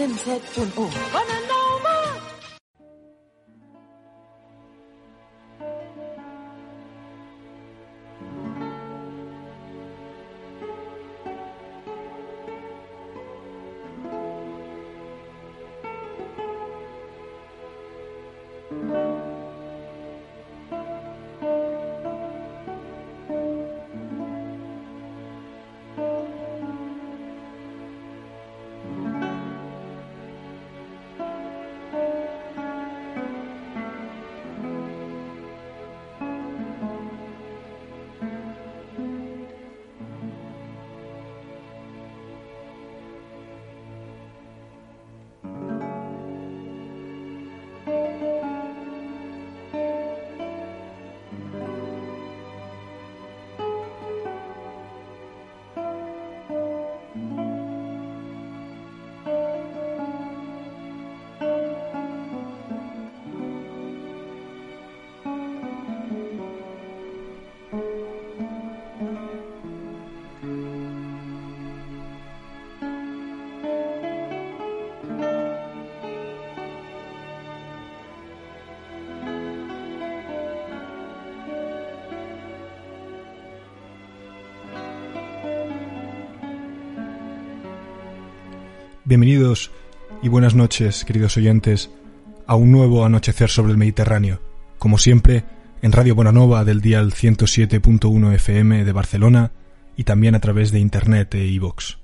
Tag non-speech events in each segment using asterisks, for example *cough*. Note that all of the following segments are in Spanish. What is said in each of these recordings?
틈새뿐 오거는 Bienvenidos y buenas noches, queridos oyentes, a un nuevo anochecer sobre el Mediterráneo. Como siempre, en Radio Bonanova del dial 107.1 FM de Barcelona y también a través de internet e iVox.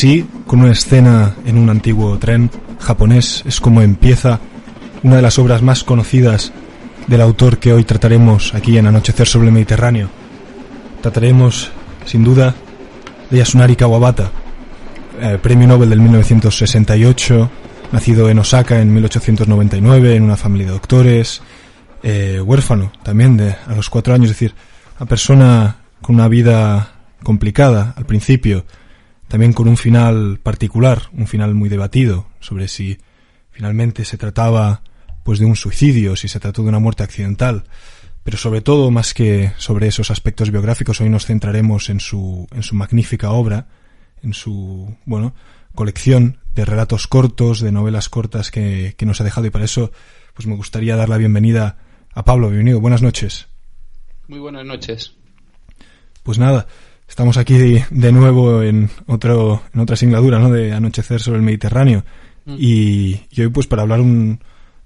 Así, con una escena en un antiguo tren japonés, es como empieza una de las obras más conocidas del autor que hoy trataremos aquí en Anochecer sobre el Mediterráneo. Trataremos, sin duda, de Yasunari Kawabata, eh, premio Nobel del 1968, nacido en Osaka en 1899 en una familia de doctores, eh, huérfano también de, a los cuatro años, es decir, una persona con una vida complicada al principio, también con un final particular, un final muy debatido sobre si finalmente se trataba pues de un suicidio, si se trató de una muerte accidental, pero sobre todo más que sobre esos aspectos biográficos hoy nos centraremos en su en su magnífica obra, en su bueno, colección de relatos cortos, de novelas cortas que, que nos ha dejado y para eso pues me gustaría dar la bienvenida a Pablo, bienvenido, buenas noches. Muy buenas noches. Pues nada, estamos aquí de, nuevo en otro en otra singladura, ¿no? De anochecer sobre el Mediterráneo Mm. y, y hoy pues para hablar un,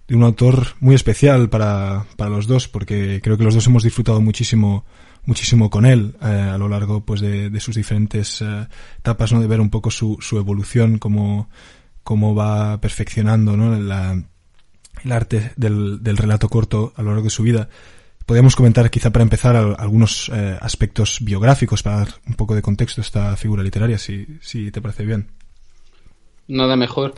de un autor muy especial para, para los dos porque creo que los dos hemos disfrutado muchísimo muchísimo con él eh, a lo largo pues de, de sus diferentes eh, etapas, ¿no? De ver un poco su, su evolución, cómo, cómo va perfeccionando, ¿no? La, el arte del, del relato corto a lo largo de su vida. Podríamos comentar, quizá para empezar, al- algunos eh, aspectos biográficos para dar un poco de contexto a esta figura literaria, si, si te parece bien. Nada mejor.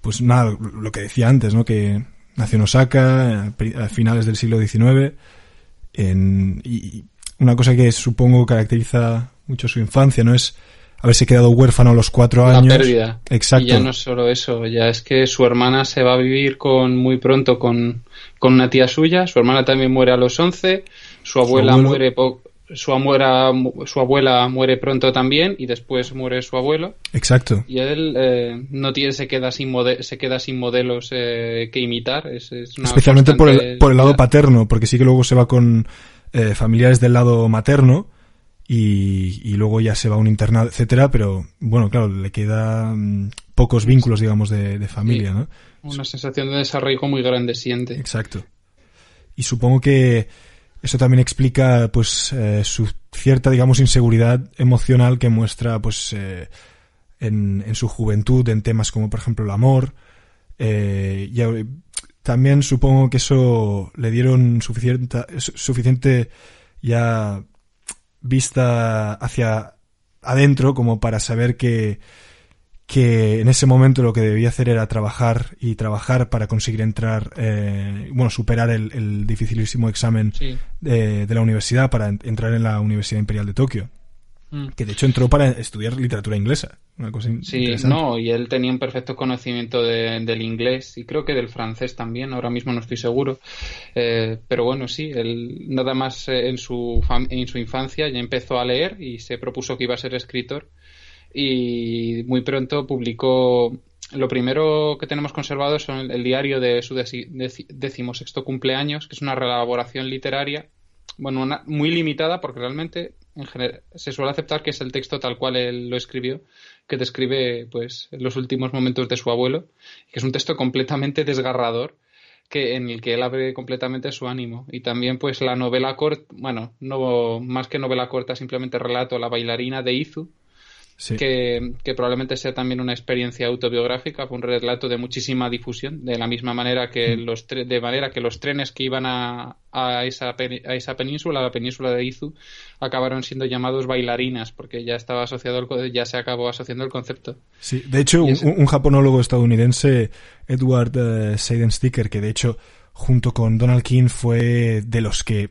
Pues nada, lo que decía antes, ¿no? Que nació en Osaka a finales del siglo XIX. En, y una cosa que supongo caracteriza mucho su infancia, ¿no? Es haberse quedado huérfano a los cuatro años. pérdida. Exacto. Y ya no es solo eso, ya es que su hermana se va a vivir con muy pronto con, con una tía suya. Su hermana también muere a los 11. Su abuela muere po- su abuela, su abuela muere pronto también y después muere su abuelo Exacto. y él eh, no tiene se queda sin mode- se queda sin modelos eh, que imitar es, es una Especialmente por el, por el lado paterno, porque sí que luego se va con eh, familiares del lado materno y, y luego ya se va a un internado, etcétera, pero bueno, claro, le queda mm, pocos vínculos, digamos, de, de familia, Sí. ¿no? una sensación de desarraigo muy grande siente Exacto. y supongo que eso también explica pues eh, su cierta digamos inseguridad emocional que muestra pues eh, en, en, su juventud en temas como por ejemplo el amor eh, y también supongo que eso le dieron suficiente suficiente ya vista hacia adentro como para saber que que en ese momento lo que debía hacer era trabajar y trabajar para conseguir entrar, eh, bueno, superar el, el dificilísimo examen de, de, la universidad para entrar en la Universidad Imperial de Tokio. Mm. Que de hecho entró para estudiar literatura inglesa. Una cosa sí, no, y él tenía un perfecto conocimiento de, del inglés y creo que del francés también, ahora mismo no estoy seguro. Eh, pero bueno, sí, él nada más eh, en su, en su infancia ya empezó a leer y se propuso que iba a ser escritor y muy pronto publicó lo primero que tenemos conservado son el, diario de su decimosexto cumpleaños, que es una reelaboración literaria, bueno, muy limitada porque realmente se suele aceptar que es el texto tal cual él lo escribió, que describe pues los últimos momentos de su abuelo, que es un texto completamente desgarrador que en el que él abre completamente su ánimo. Y también pues la novela corta, bueno, no más que novela corta, simplemente relato La bailarina de Izu, que, probablemente sea también una experiencia autobiográfica, fue un relato de muchísima difusión, de la misma manera que mm. los de manera que los trenes que iban a, a, esa, a esa península, la península de Izu, acabaron siendo llamados bailarinas, porque ya estaba asociado el, ya se acabó asociando el concepto. Sí, de hecho, un, japonólogo estadounidense, Edward uh, Seidensticker, que de hecho, junto con Donald King, fue de los que,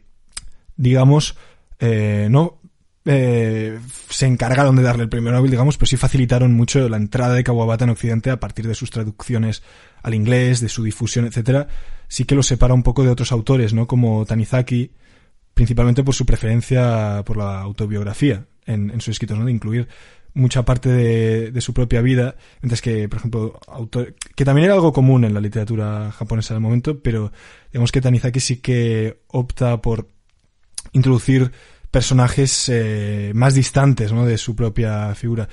digamos, eh, no eh, se encargaron de darle el premio Nobel, digamos, pero sí facilitaron mucho la entrada de Kawabata en Occidente a partir de sus traducciones al inglés, de su difusión, etcétera. Sí que lo separa un poco de otros autores, ¿no? Como Tanizaki, principalmente por su preferencia por la autobiografía en, sus escritos, ¿no? De incluir mucha parte de, su propia vida, mientras que, por ejemplo, que también era algo común en la literatura japonesa del momento, pero digamos que Tanizaki sí que opta por introducir personajes eh, más distantes ¿no? de su propia figura.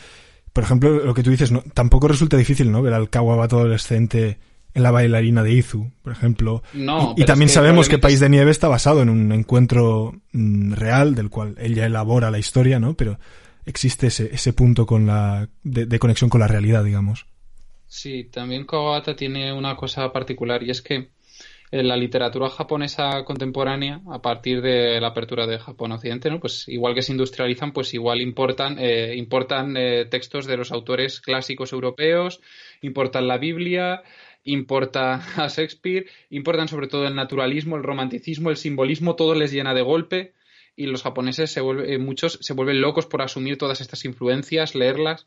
Por ejemplo, lo que tú dices, ¿no? tampoco resulta difícil ¿no? ver al Kawabata adolescente en la bailarina de Izu, por ejemplo. No, y, también sabemos que País de Nieve está basado en un encuentro mm, real del cual ella elabora la historia, ¿no? Pero existe ese, ese punto con la, de, de conexión con la realidad, digamos. Sí, también Kawabata tiene una cosa particular y es que en la literatura japonesa contemporánea, a partir de la apertura de Japón Occidente, ¿no? pues igual que se industrializan, pues igual importan, eh, importan eh, textos de los autores clásicos europeos, importan la Biblia, importa *laughs* a Shakespeare, importan sobre todo el naturalismo, el romanticismo, el simbolismo, todo les llena de golpe y los japoneses se vuelven, eh, muchos se vuelven locos por asumir todas estas influencias, leerlas.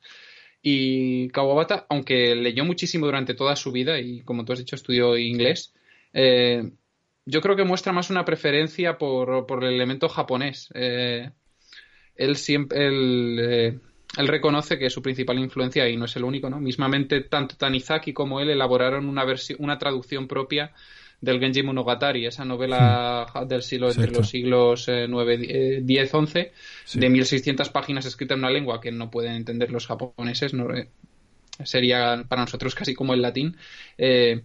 Y Kawabata, aunque leyó muchísimo durante toda su vida y como tú has dicho estudió inglés, eh, yo creo que muestra más una preferencia por, por el elemento japonés. Eh, él siempre. Eh, él, reconoce que su principal influencia, y no es el único, ¿no? Mismamente, tanto Tanizaki como él elaboraron una, una traducción propia del Genji Monogatari, esa novela del siglo entre los siglos 9, 10, 11, de 1600 páginas escrita en una lengua que no pueden entender los japoneses, no, sería para nosotros casi como el latín. Eh,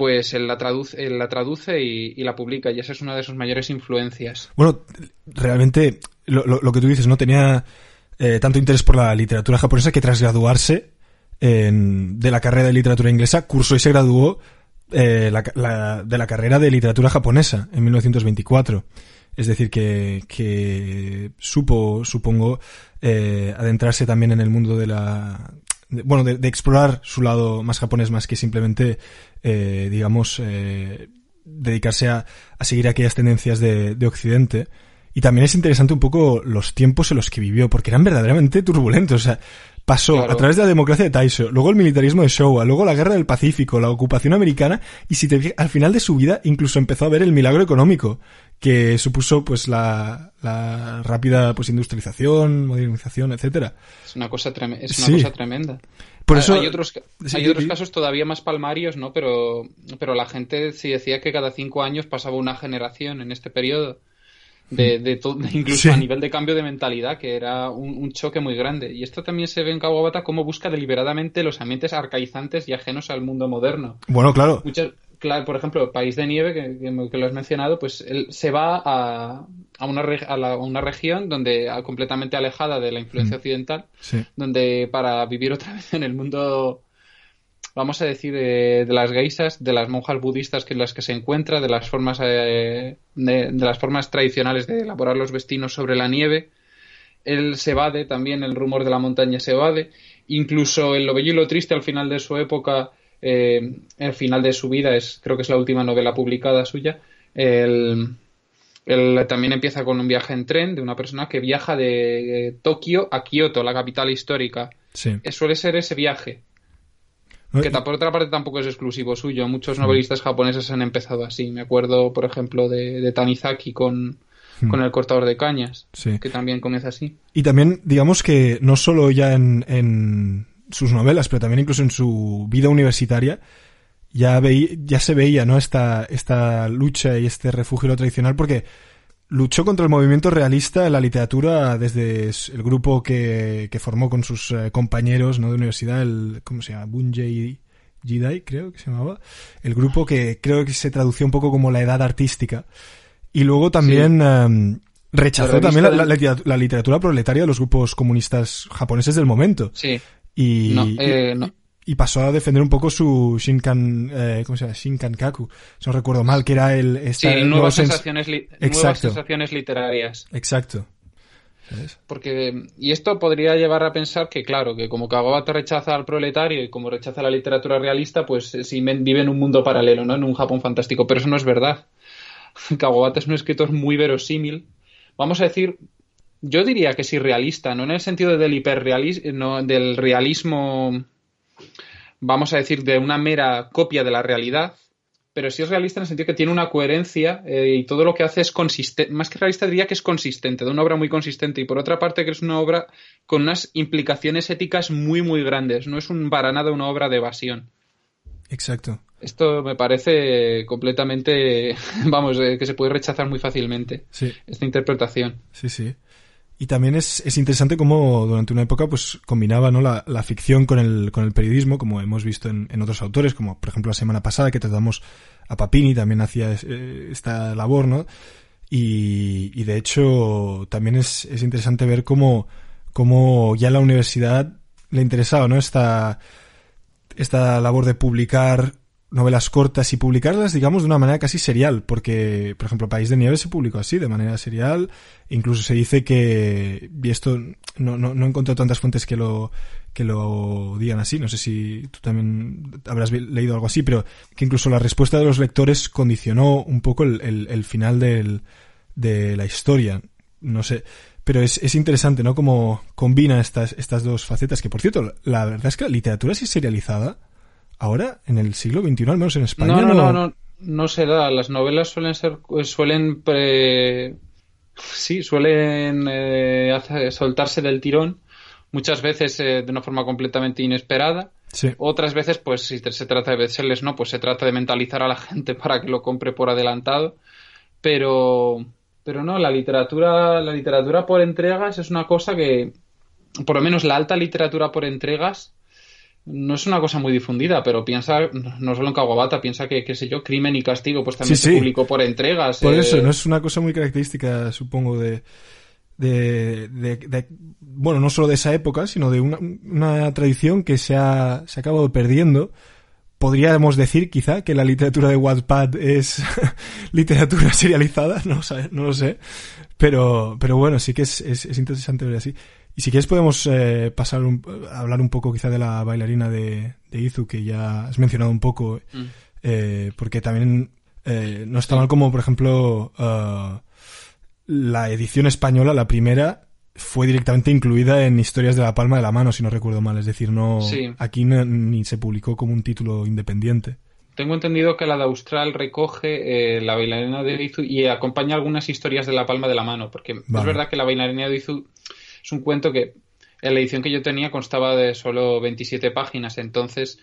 pues él la traduce, la traduce y, la publica, y esa es una de sus mayores influencias. Bueno, realmente lo, que tú dices, ¿no? Tenía eh, tanto interés por la literatura japonesa que tras graduarse de la carrera de literatura inglesa, cursó y se graduó eh, de la carrera de literatura japonesa en 1924. Es decir, que, supo, supongo, eh, adentrarse también en el mundo de la, bueno, de, explorar su lado más japonés más que simplemente, eh, digamos, eh, dedicarse a, a, seguir aquellas tendencias de, de Occidente. Y también es interesante un poco los tiempos en los que vivió, porque eran verdaderamente turbulentos. O sea, pasó a través de la democracia de Taisho, luego el militarismo de Showa, luego la guerra del Pacífico, la ocupación americana, y si te al final de su vida incluso empezó a ver el milagro económico, que supuso pues la, la rápida pues industrialización, modernización, etcétera. Es una cosa, es una cosa tremenda. Por eso, hay otros, hay otros casos todavía más palmarios, ¿no? Pero, pero la gente sí decía que cada cinco años pasaba una generación en este periodo de, de, todo, *laughs* incluso a nivel de cambio de mentalidad, que era un, choque muy grande. Y esto también se ve en Kawabata como busca deliberadamente los ambientes arcaizantes y ajenos al mundo moderno. Bueno, claro. Muchas, claro, por ejemplo, País de Nieve, que, lo has mencionado, pues él se va a, a, una, a, una región donde completamente alejada de la influencia mm. occidental, donde para vivir otra *laughs* vez en el mundo, vamos a decir, de, las geisas, de las monjas budistas que en las que se encuentra, de las formas eh, de, las formas tradicionales de elaborar los vestinos sobre la nieve, él se evade también, el rumor de la montaña se evade, incluso en Lo Bello y lo Triste al final de su época eh, el final de su vida, es, creo que es la última novela publicada suya. Él, también empieza con un viaje en tren de una persona que viaja de Tokio a Kioto, la capital histórica. Eh, suele ser ese viaje. Que por otra parte tampoco es exclusivo suyo. Muchos novelistas japoneses han empezado así. Me acuerdo, por ejemplo, de, Tanizaki con, con el cortador de cañas, que también comienza así. Y también, digamos que no solo ya en, sus novelas, pero también incluso en su vida universitaria, ya, ya se veía ¿no? esta, esta lucha y este refugio tradicional porque luchó contra el movimiento realista en la literatura desde el grupo que, que formó con sus eh, compañeros ¿no? de universidad, el, ¿cómo se llama? Bunjei Jidai, creo que se llamaba. El grupo que creo que se tradució un poco como la edad artística. Y luego también em, rechazó también la, la, literatura proletaria de los grupos comunistas japoneses del momento. Sí. Eh, y, pasó a defender un poco su Shinkan, eh, ¿cómo se llama? Shinkankaku, si no recuerdo mal, que era el... sí, nuevas sensaciones, nuevas sensaciones literarias. Exacto. Porque, y esto podría llevar a pensar que, claro, que como Kagawata rechaza al proletario y como rechaza la literatura realista, pues eh, sí vive en un mundo paralelo, ¿no? En un Japón fantástico. Pero eso no es verdad. *laughs* Kagawata es un escritor muy verosímil. Vamos a decir, yo diría que sí realista, no en el sentido del hiperrealismo, no, del realismo, vamos a decir, de una mera copia de la realidad, pero sí es realista en el sentido que tiene una coherencia eh, y todo lo que hace es consistente, más que realista diría que es consistente, de una obra muy consistente y por otra parte que es una obra con unas implicaciones éticas muy muy grandes, no es un para nada una obra de evasión. Exacto. Esto me parece completamente, *laughs* vamos, eh, que se puede rechazar muy fácilmente. Sí. Esta interpretación. Sí, sí. Y también es, es interesante cómo durante una época pues combinaba ¿no? la, la ficción con el, con el periodismo, como hemos visto en, en, otros autores, como por ejemplo la semana pasada que tratamos a Papini, también hacía eh, esta labor, ¿no? Y, y de hecho también es, es interesante ver cómo, cómo ya la universidad le interesaba, ¿no? Esta, esta labor de publicar novelas cortas y publicarlas, digamos, de una manera casi serial, porque, por ejemplo, País de Nieve se publicó así, de manera serial, incluso se dice que, y esto no, no, no he encontrado tantas fuentes que lo, que lo digan así, no sé si tú también habrás leído algo así, pero que incluso la respuesta de los lectores condicionó un poco el, el, final del, de la historia, no sé, pero es, es interesante, ¿no? Como combina estas, estas dos facetas, que por cierto, la verdad es que la literatura así serializada, ahora, en el siglo XXI, al menos en España. No, no, no, no, no, se da. Las novelas suelen ser, suelen, sí, suelen eh, soltarse del tirón, muchas veces eh, de una forma completamente inesperada. Sí. Otras veces, pues si se trata de bestsellers, no, pues se trata de mentalizar a la gente *laughs* para que lo compre por adelantado. Pero, pero no, la literatura, la literatura por entregas es una cosa que, por lo menos la alta literatura por entregas, no es una cosa muy difundida, pero piensa, no solo en Kawabata, piensa que, qué sé yo, Crimen y Castigo, pues también se publicó por entregas. Por eso, eh. no es una cosa muy característica, supongo, de, de, de, bueno, no solo de esa época, sino de una, una tradición que se ha, se ha acabado perdiendo. Podríamos decir, quizá, que la literatura de Wattpad es *laughs* literatura serializada, *laughs* no, no lo sé. Pero, pero bueno, sí que es, es, es interesante ver así. Y si quieres podemos eh, pasar a hablar un poco quizá de la bailarina de, de Izu, que ya has mencionado un poco, mm. eh, porque también eh, no está mal como, por ejemplo, uh, la edición española, la primera, fue directamente incluida en Historias de la Palma de la Mano, si no recuerdo mal. Es decir, no aquí ni se publicó como un título independiente. Tengo entendido que la de Austral recoge la bailarina de Izu y acompaña algunas historias de la palma de la mano, porque es verdad que la bailarina de Izu es un cuento que en la edición que yo tenía constaba de solo 27 páginas, entonces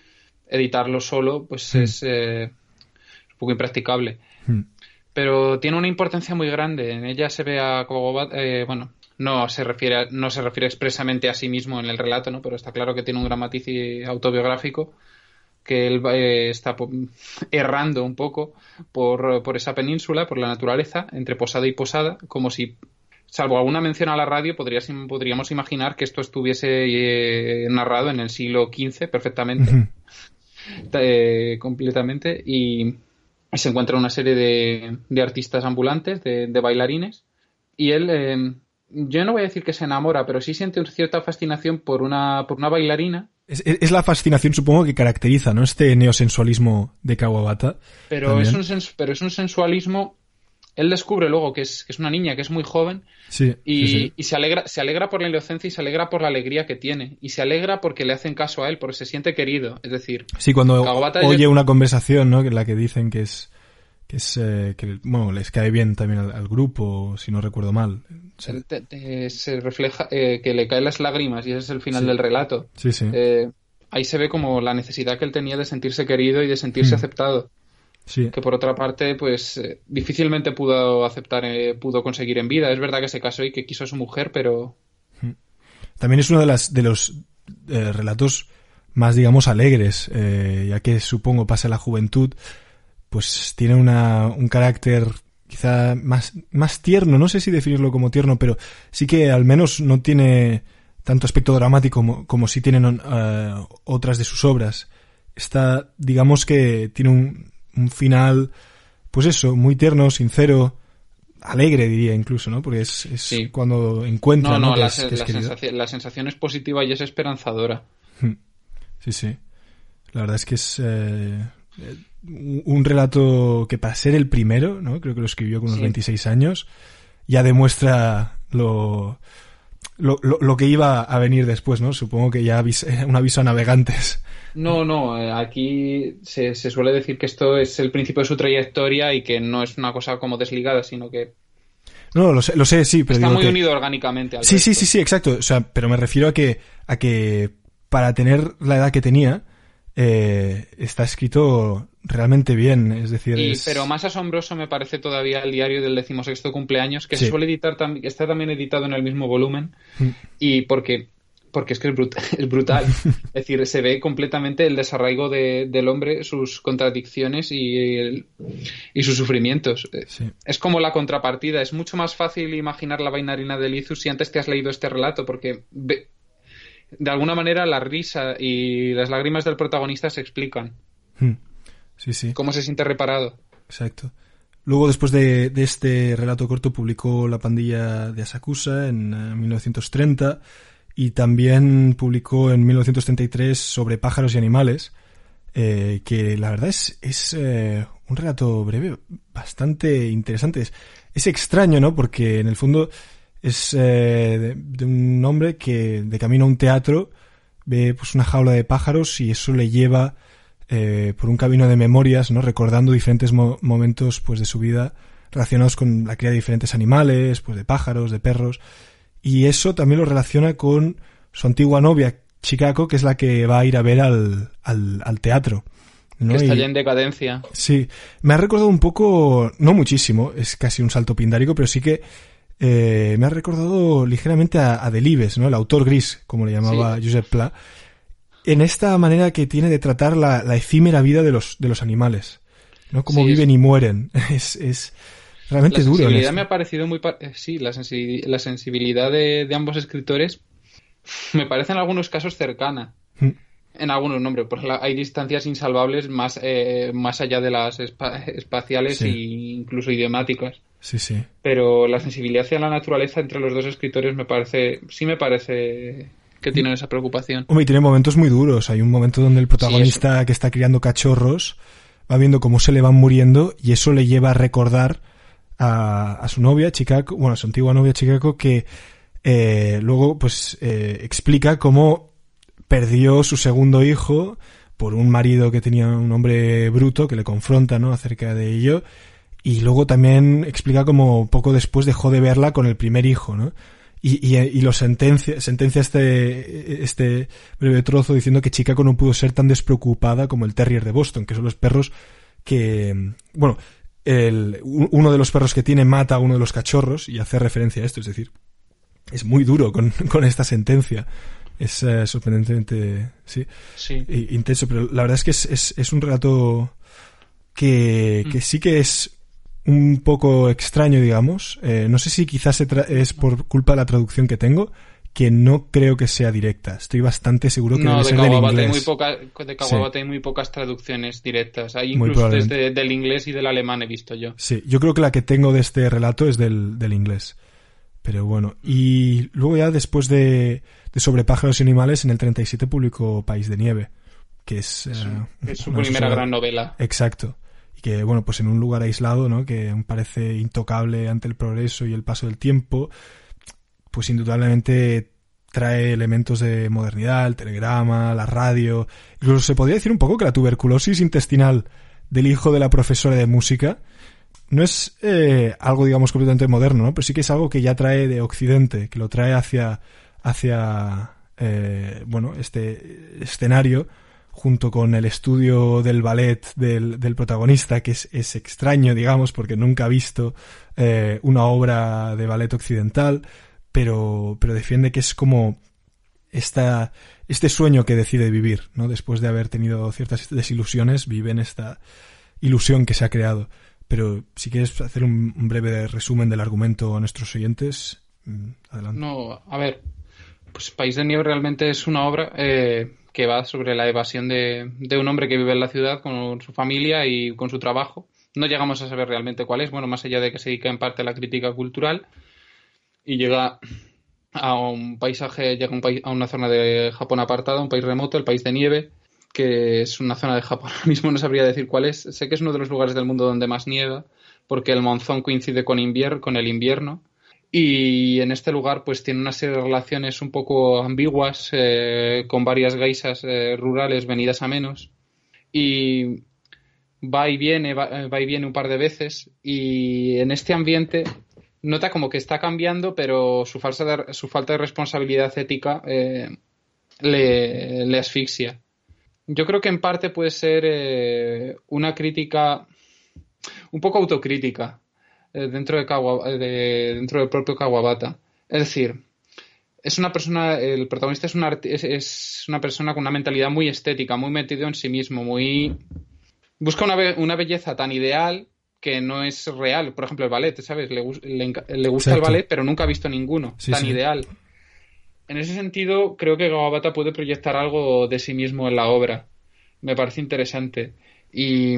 editarlo solo pues hmm. es eh, un poco impracticable. Hmm. Pero tiene una importancia muy grande. En ella se ve a Kogobat, eh, bueno, no se refiere no se refiere expresamente a sí mismo en el relato, ¿no? Pero está claro que tiene un gran matiz autobiográfico que él eh, está errando un poco por, por, esa península, por la naturaleza, entre Posada y Posada, como si, salvo alguna mención a la radio, podríamos imaginar que esto estuviese eh, narrado en el siglo XV perfectamente, eh, completamente, y, se encuentra una serie de, de artistas ambulantes, de, de, bailarines, y él, yo no voy a decir que se enamora, pero sí siente cierta fascinación por una, por una bailarina es, la fascinación, supongo, que caracteriza, ¿no? Este neosensualismo de Kawabata. Pero es, un pero es un sensualismo. Él descubre luego que es, que es una niña, que es muy joven. Sí, y, y, se alegra, se alegra por la inocencia y se alegra por la alegría que tiene. Y se alegra porque le hacen caso a él, porque se siente querido. Es decir, sí, cuando oye una conversación, ¿no? En la que dicen que es que es eh, que bueno les cae bien también al, grupo si no recuerdo mal se refleja eh, que le caen las lágrimas y ese es el final del relato sí sí eh, ahí se ve como la necesidad que él tenía de sentirse querido y de sentirse hmm. aceptado sí. Que por otra parte pues difícilmente pudo aceptar pudo conseguir en vida. Es verdad que se casó y que quiso a su mujer pero también es uno de las de los relatos más digamos alegres ya que supongo pasa la juventud pues tiene una, un carácter quizá más, más tierno, no sé si definirlo como tierno, pero sí que al menos no tiene tanto aspecto dramático como, como si tienen eh, otras de sus obras. Está, digamos que tiene un, un, final, pues eso, muy tierno, sincero, alegre diría incluso, ¿no? Porque es, es cuando encuentra... No, no, la, sensación, es positiva y es esperanzadora. Hmm. Sí, sí. La verdad es que es... Eh, un relato que para ser el primero, ¿no? Creo que lo escribió con unos 26 años, ya demuestra lo, lo, lo, que iba a venir después, ¿no? Supongo que ya *laughs* un aviso a navegantes. No, no, eh, aquí se, se, suele decir que esto es el principio de su trayectoria y que no es una cosa como desligada, sino que... No, lo sé, lo sé sí, pero... Está muy unido orgánicamente. Al sí, sí, sí, sí, exacto. O sea, pero me refiero a que, a que para tener la edad que tenía, eh, está escrito realmente bien, es decir... Pero más asombroso me parece todavía el diario del decimosexto cumpleaños, que suele editar, está también editado en el mismo volumen, mm. y porque porque es que es, *laughs* brutal. *laughs* es decir, se ve completamente el desarraigo del hombre, sus contradicciones y, y sus sufrimientos. Es como la contrapartida. Es mucho más fácil imaginar la bailarina de Lizus si antes te has leído este relato, porque de alguna manera la risa y las lágrimas del protagonista se explican. Hmm. Sí, sí. ¿Cómo se siente reparado? Exacto. Luego, después de, este relato corto, publicó La pandilla de Asakusa en 1930 eh, y también publicó en 1933 sobre pájaros y animales, eh, que la verdad es, es eh, un relato breve bastante interesante. Es, es, extraño, ¿no? Porque en el fondo es eh, de, un hombre que de camino a un teatro ve pues una jaula de pájaros y eso le lleva eh, por un camino de memorias, ¿no? Recordando diferentes momentos pues de su vida relacionados con la cría de diferentes animales, pues de pájaros, de perros. Y eso también lo relaciona con su antigua novia, Chicago, que es la que va a ir a ver al, al, teatro. ¿no? Que está ya en decadencia. Sí, me ha recordado un poco, no muchísimo, es casi un salto pindárico, pero sí que eh, me ha recordado ligeramente a, Delibes, ¿no? El autor gris, como le llamaba Josep Pla, en esta manera que tiene de tratar la, efímera vida de los, de los animales, ¿no? Cómo viven y mueren. *laughs* Es, es realmente duro. La sensibilidad me ha parecido muy... Eh, sí, la, sensibilidad de, ambos escritores *laughs* me parece en algunos casos cercana. Mm. En algunos nombres, porque hay distancias insalvables más, eh, más allá de las espaciales e incluso idiomáticas. Sí, sí. Pero la sensibilidad hacia la naturaleza entre los dos escritores me parece, sí me parece que tienen esa preocupación. Hombre, y tiene momentos muy duros. Hay un momento donde el protagonista que está criando cachorros va viendo cómo se le van muriendo y eso le lleva a recordar a, su novia, Chicago, bueno, a su antigua novia, Chicago, que eh, luego pues eh, explica cómo perdió su segundo hijo por un marido que tenía un hombre bruto que le confronta, ¿no? Acerca de ello y luego también explica como poco después dejó de verla con el primer hijo, ¿no? Y, y, y lo sentencia, sentencia este, este breve trozo diciendo que Chicago no pudo ser tan despreocupada como el Terrier de Boston, que son los perros que, bueno, el, uno de los perros que tiene mata a uno de los cachorros y hace referencia a esto, es decir, es muy duro con, *laughs* con esta sentencia. Es eh, sorprendentemente, sí, Sí. intenso, pero la verdad es que es, es, es un relato que, Mm. que sí que es un poco extraño, digamos. Eh, no sé si quizás es por culpa de la traducción que tengo, que no creo que sea directa. Estoy bastante seguro que No, debe de ser del hay muy poca, de Kawabata hay muy pocas traducciones directas. Hay incluso desde del inglés y del alemán he visto yo. Sí, yo creo que la que tengo de este relato es del, del inglés. Pero bueno, y luego ya después de, de Sobre pájaros y animales, en el 37 publicó País de Nieve, que es... Es, eh, es su primera gran novela. Exacto. Y que, bueno, pues en un lugar aislado, ¿no? Que parece intocable ante el progreso y el paso del tiempo, pues indudablemente trae elementos de modernidad, el telegrama, la radio. Incluso se podría decir un poco que la tuberculosis intestinal del hijo de la profesora de música no es eh, algo, digamos, completamente moderno, ¿no? Pero sí que es algo que ya trae de Occidente, que lo trae hacia, hacia eh, bueno, este escenario junto con el estudio del ballet del, del protagonista, que es, es extraño, digamos, porque nunca ha visto eh, una obra de ballet occidental, pero, pero defiende que es como esta, este sueño que decide vivir, ¿no? Después de haber tenido ciertas desilusiones, vive en esta ilusión que se ha creado. Pero si quieres hacer un, breve resumen del argumento a nuestros oyentes, mm, adelante. No, a ver, pues País de Nieve realmente es una obra eh, que va sobre la evasión de, un hombre que vive en la ciudad con su familia y con su trabajo. No llegamos a saber realmente cuál es, bueno, más allá de que se dedica en parte a la crítica cultural y llega a un paisaje, llega a, un país, a una zona de Japón apartada, un país remoto, el país de nieve, que es una zona de Japón, *laughs* ahora mismo no sabría decir cuál es. Sé que es uno de los lugares del mundo donde más nieva, porque el monzón coincide con, con el invierno. Y en este lugar, pues tiene una serie de relaciones un poco ambiguas, eh, con varias geisas eh, rurales venidas a menos. Y va y viene, va, va, y viene un par de veces. Y en este ambiente nota como que está cambiando, pero su, falsa de, su falta de responsabilidad ética eh, le, asfixia. Yo creo que en parte puede ser eh, una crítica un poco autocrítica eh, dentro, de Kawa, de, dentro del propio Kawabata. Es decir, es una persona, el protagonista es una, es, es una persona con una mentalidad muy estética, muy metido en sí mismo, muy... Busca una, be una belleza tan ideal que no es real. Por ejemplo, el ballet, ¿sabes? Le, le, le gusta Exacto. el ballet, pero nunca ha visto ninguno sí, tan sí. ideal. En ese sentido, creo que Kawabata puede proyectar algo de sí mismo en la obra. Me parece interesante. Y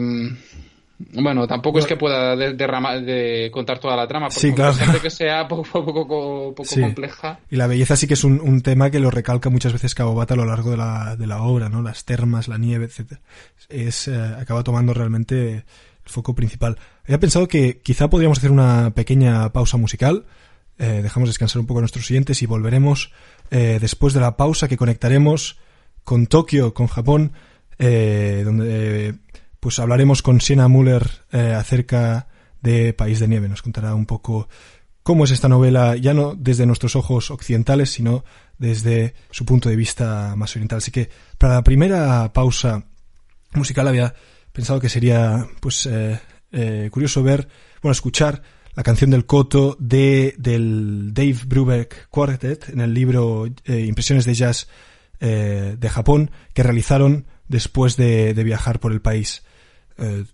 bueno, tampoco bueno, es que pueda derramar, de contar toda la trama, porque sí, claro. que sea *laughs* poco, poco, poco, poco sí. compleja. Y la belleza sí que es un, un, tema que lo recalca muchas veces Kawabata a lo largo de la, de la obra, ¿no? Las termas, la nieve, etcétera. Es, eh, acaba tomando realmente el foco principal. Había pensado que quizá podríamos hacer una pequeña pausa musical. Eh, dejamos descansar un poco a nuestros siguientes y volveremos eh, después de la pausa que conectaremos con Tokio, con Japón, eh, donde pues hablaremos con Siena Müller eh, acerca de País de Nieve. Nos contará un poco cómo es esta novela, ya no desde nuestros ojos occidentales, sino desde su punto de vista más oriental. Así que para la primera pausa musical había pensado que sería pues eh, eh, curioso ver, bueno, escuchar la canción del Koto de, del Dave Brubeck Quartet en el libro Impresiones de Jazz de Japón que realizaron después de, de viajar por el país. Eh,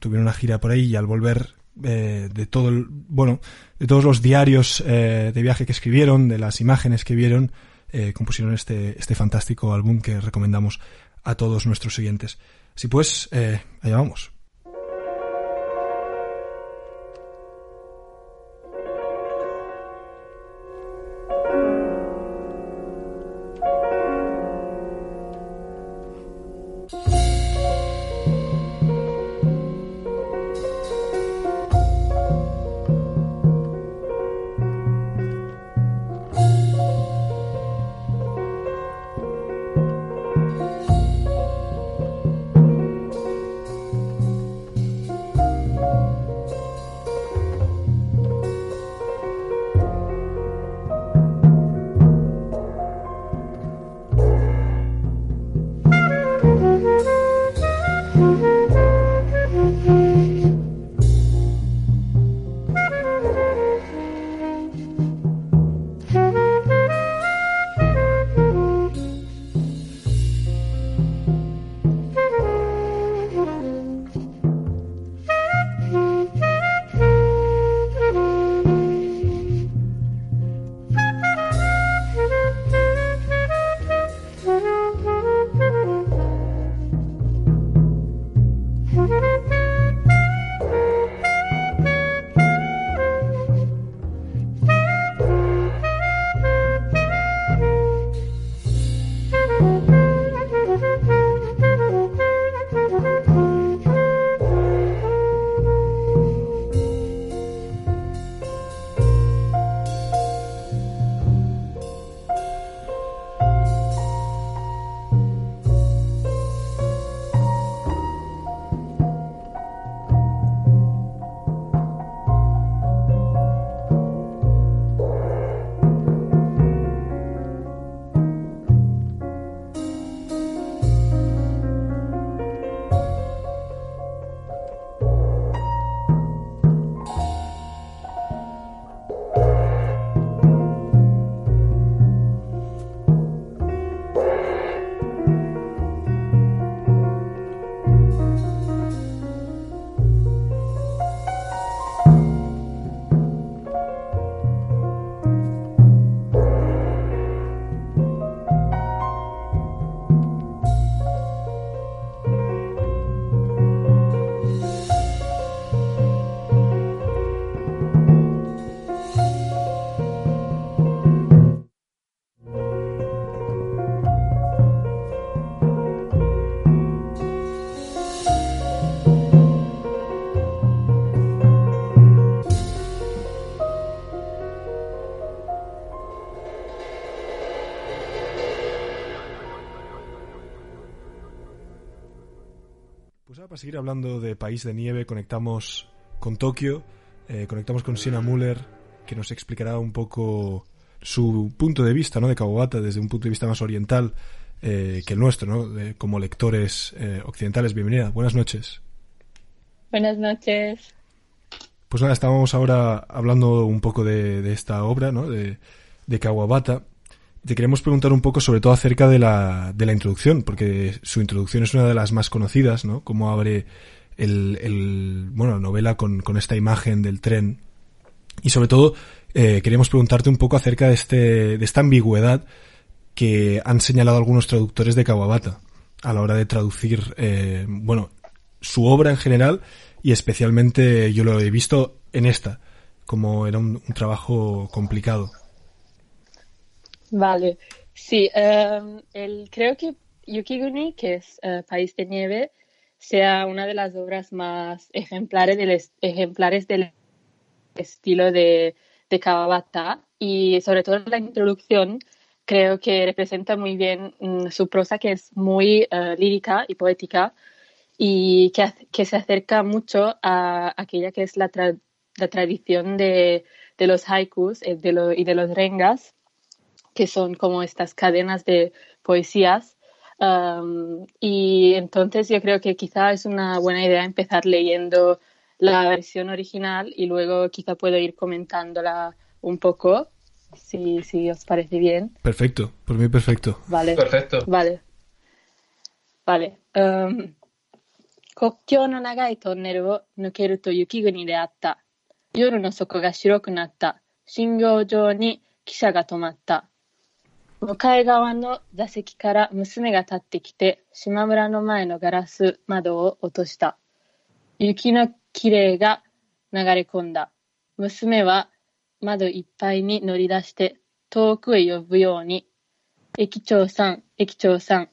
tuvieron una gira por ahí y al volver eh, de todo el, bueno, de todos los diarios eh, de viaje que escribieron, de las imágenes que vieron, eh, compusieron este, este fantástico álbum que recomendamos a todos nuestros siguientes. Así pues, eh, allá vamos. Para seguir hablando de país de nieve, conectamos con Tokio, eh, conectamos con Siena Müller, que nos explicará un poco su punto de vista ¿no? de Kawabata desde un punto de vista más oriental eh, que el nuestro, ¿no? como lectores eh, occidentales. Bienvenida, buenas noches. Buenas noches. Pues nada, estábamos ahora hablando un poco de, esta obra, ¿no? De, de Kawabata. Te queremos preguntar un poco sobre todo acerca de la, de la introducción, porque su introducción es una de las más conocidas, ¿no? Cómo abre el, el bueno, novela con, esta imagen del tren. Y sobre todo, eh, queríamos preguntarte un poco acerca de, este, de esta ambigüedad que han señalado algunos traductores de Kawabata a la hora de traducir, eh, bueno, su obra en general y especialmente yo lo he visto en esta, como era un, trabajo complicado. Vale, sí, em, el, creo que Yukiguni, que es eh, País de Nieve, sea una de las obras más ejemplares del, ejemplares del estilo de, de Kawabata. Y sobre todo la introducción creo que representa muy bien mm, su prosa que es muy eh, lírica y poética y que, que, se acerca mucho a aquella que es la, la tradición de, de, los haikus eh, de y de los rengas, que son como estas cadenas de poesías. Um, y entonces yo creo que quizá es una buena idea empezar leyendo la versión original y luego quizá puedo ir comentándola un poco, si, si os parece bien. Perfecto, por mí perfecto. Vale. Perfecto. Vale. Vale. Um, 国境の長いトンネルを抜けると雪国であった。夜の底が白くなった。信号場に汽車が止まった。 向かい側の座席から娘が立ってきて、島村の前のガラス窓を落とした。雪のきれいが流れ込んだ。娘は窓いっぱいに乗り出して遠くへ呼ぶように、駅長さん、駅長さん。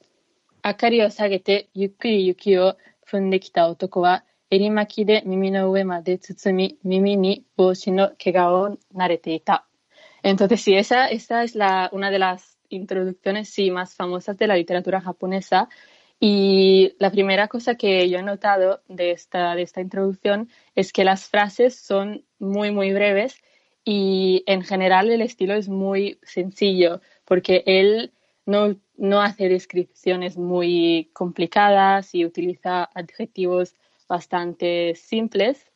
明かりを下げてゆっくり雪を踏んできた男は、襟巻きで耳の上まで包み、耳に帽子の毛皮を慣れていた。Entonces, sí, esa, esa es la, una de las introducciones sí, más famosas de la literatura japonesa. Y la primera cosa que yo he notado de esta, de esta introducción es que las frases son muy, muy breves y en general el estilo es muy sencillo porque él no, no hace descripciones muy complicadas y utiliza adjetivos bastante simples.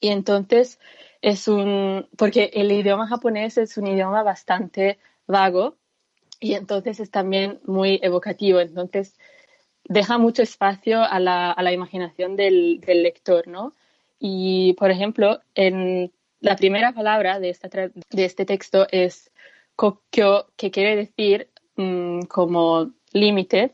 Y entonces es un, porque el idioma japonés es un idioma bastante vago y entonces es también muy evocativo. Entonces deja mucho espacio a la, a la imaginación del, del, lector, ¿no? Y, por ejemplo, en la primera palabra de, esta de este texto es kokyo, que quiere decir mm, como límite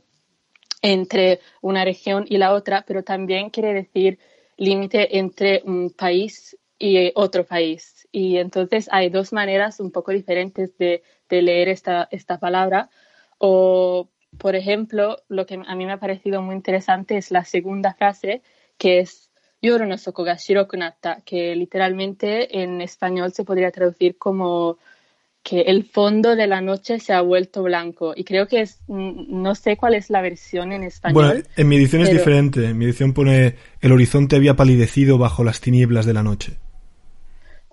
entre una región y la otra, pero también quiere decir límite entre un país y otro país. Y entonces hay dos maneras un poco diferentes de, de leer esta, esta palabra. O por ejemplo, lo que a mí me ha parecido muy interesante es la segunda frase, que es Yoru no soko ga shirokunata, que literalmente en español se podría traducir como que el fondo de la noche se ha vuelto blanco. Y creo que es, no sé cuál es la versión en español. Bueno, en mi edición es diferente. En mi edición pone el horizonte había palidecido bajo las tinieblas de la noche.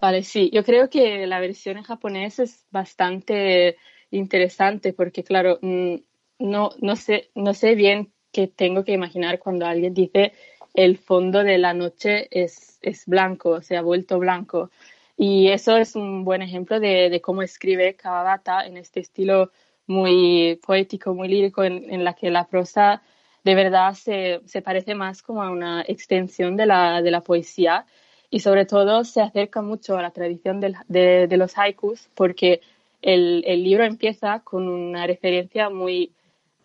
Vale, sí. Yo creo que la versión en japonés es bastante interesante porque, claro, mm, no, no, sé, no sé bien qué tengo que imaginar cuando alguien dice el fondo de la noche es, es blanco, se ha vuelto blanco. Y eso es un buen ejemplo de, de cómo escribe Kawabata en este estilo muy poético, muy lírico, en, en la que la prosa de verdad se, se, parece más como a una extensión de la, de la poesía y sobre todo se acerca mucho a la tradición de, de, los haikus porque el, el libro empieza con una referencia muy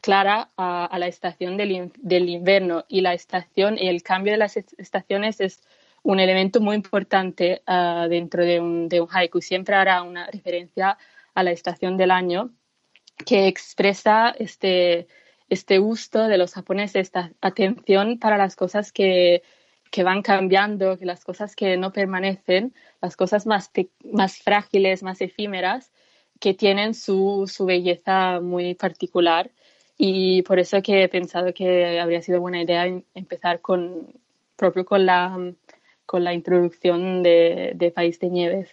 clara a, la estación del, del, invierno y la estación y el cambio de las estaciones es un elemento muy importante uh, dentro de un, de un, haiku. Siempre hará una referencia a la estación del año que expresa este, este gusto de los japoneses, esta atención para las cosas que, que van cambiando, que las cosas que no permanecen, las cosas más, más frágiles, más efímeras, que tienen su, su belleza muy particular y por eso que he pensado que habría sido buena idea empezar con propio con la con la introducción de, de País de Nieves.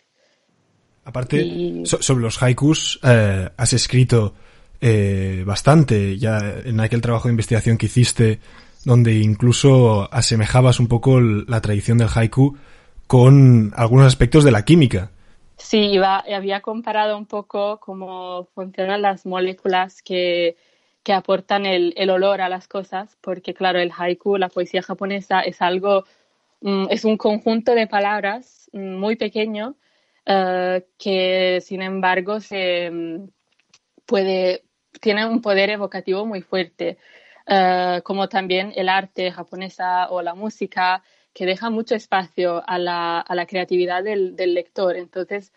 Aparte, sobre los haikus, eh, has escrito eh, bastante ya en aquel trabajo de investigación que hiciste, donde incluso asemejabas un poco la tradición del haiku con algunos aspectos de la química. Sí, iba, había comparado un poco cómo funcionan las moléculas que, que aportan el, olor a las cosas, porque claro, el haiku, la poesía japonesa, es algo, mm, es un conjunto de palabras mm, muy pequeño eh, que sin embargo se mm, puede, tiene un poder evocativo muy fuerte, eh, como también el arte japonesa o la música, que deja mucho espacio a la, a la creatividad del, del, lector. Entonces,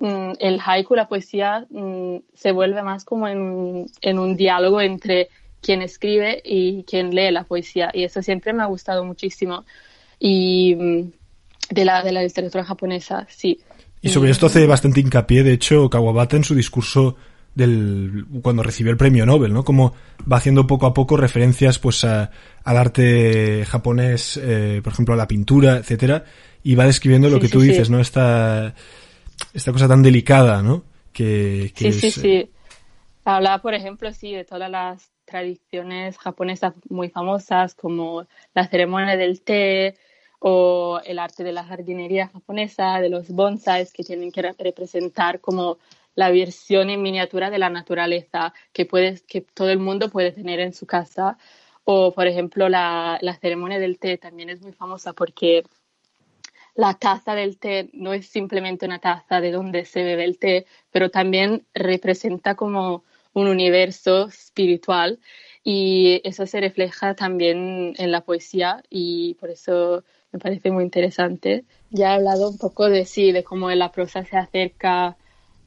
mm, el haiku, la poesía, mm, se vuelve más como en, en, un diálogo entre quien escribe y quien lee la poesía. Y eso siempre me ha gustado muchísimo. Y de la, de la literatura japonesa, sí. Y sobre esto hace bastante hincapié, de hecho, Kawabata en su discurso del cuando recibió el premio Nobel, ¿no? Como va haciendo poco a poco referencias, pues, a, al arte japonés, eh, por ejemplo, a la pintura, etcétera, y va describiendo lo que tú dices, ¿no? Esta, esta cosa tan delicada, ¿no? Que, que sí, sí, sí. Habla, por ejemplo, sí, de todas las tradiciones japonesas muy famosas, como la ceremonia del té, o el arte de la jardinería japonesa, de los bonsais que tienen que representar como la versión en miniatura de la naturaleza que, puedes, que todo el mundo puede tener en su casa. O, por ejemplo, la, la ceremonia del té también es muy famosa porque la taza del té no es simplemente una taza de donde se bebe el té, pero también representa como un universo espiritual y eso se refleja también en la poesía y por eso me parece muy interesante. Ya he hablado un poco de sí, de cómo la prosa se acerca,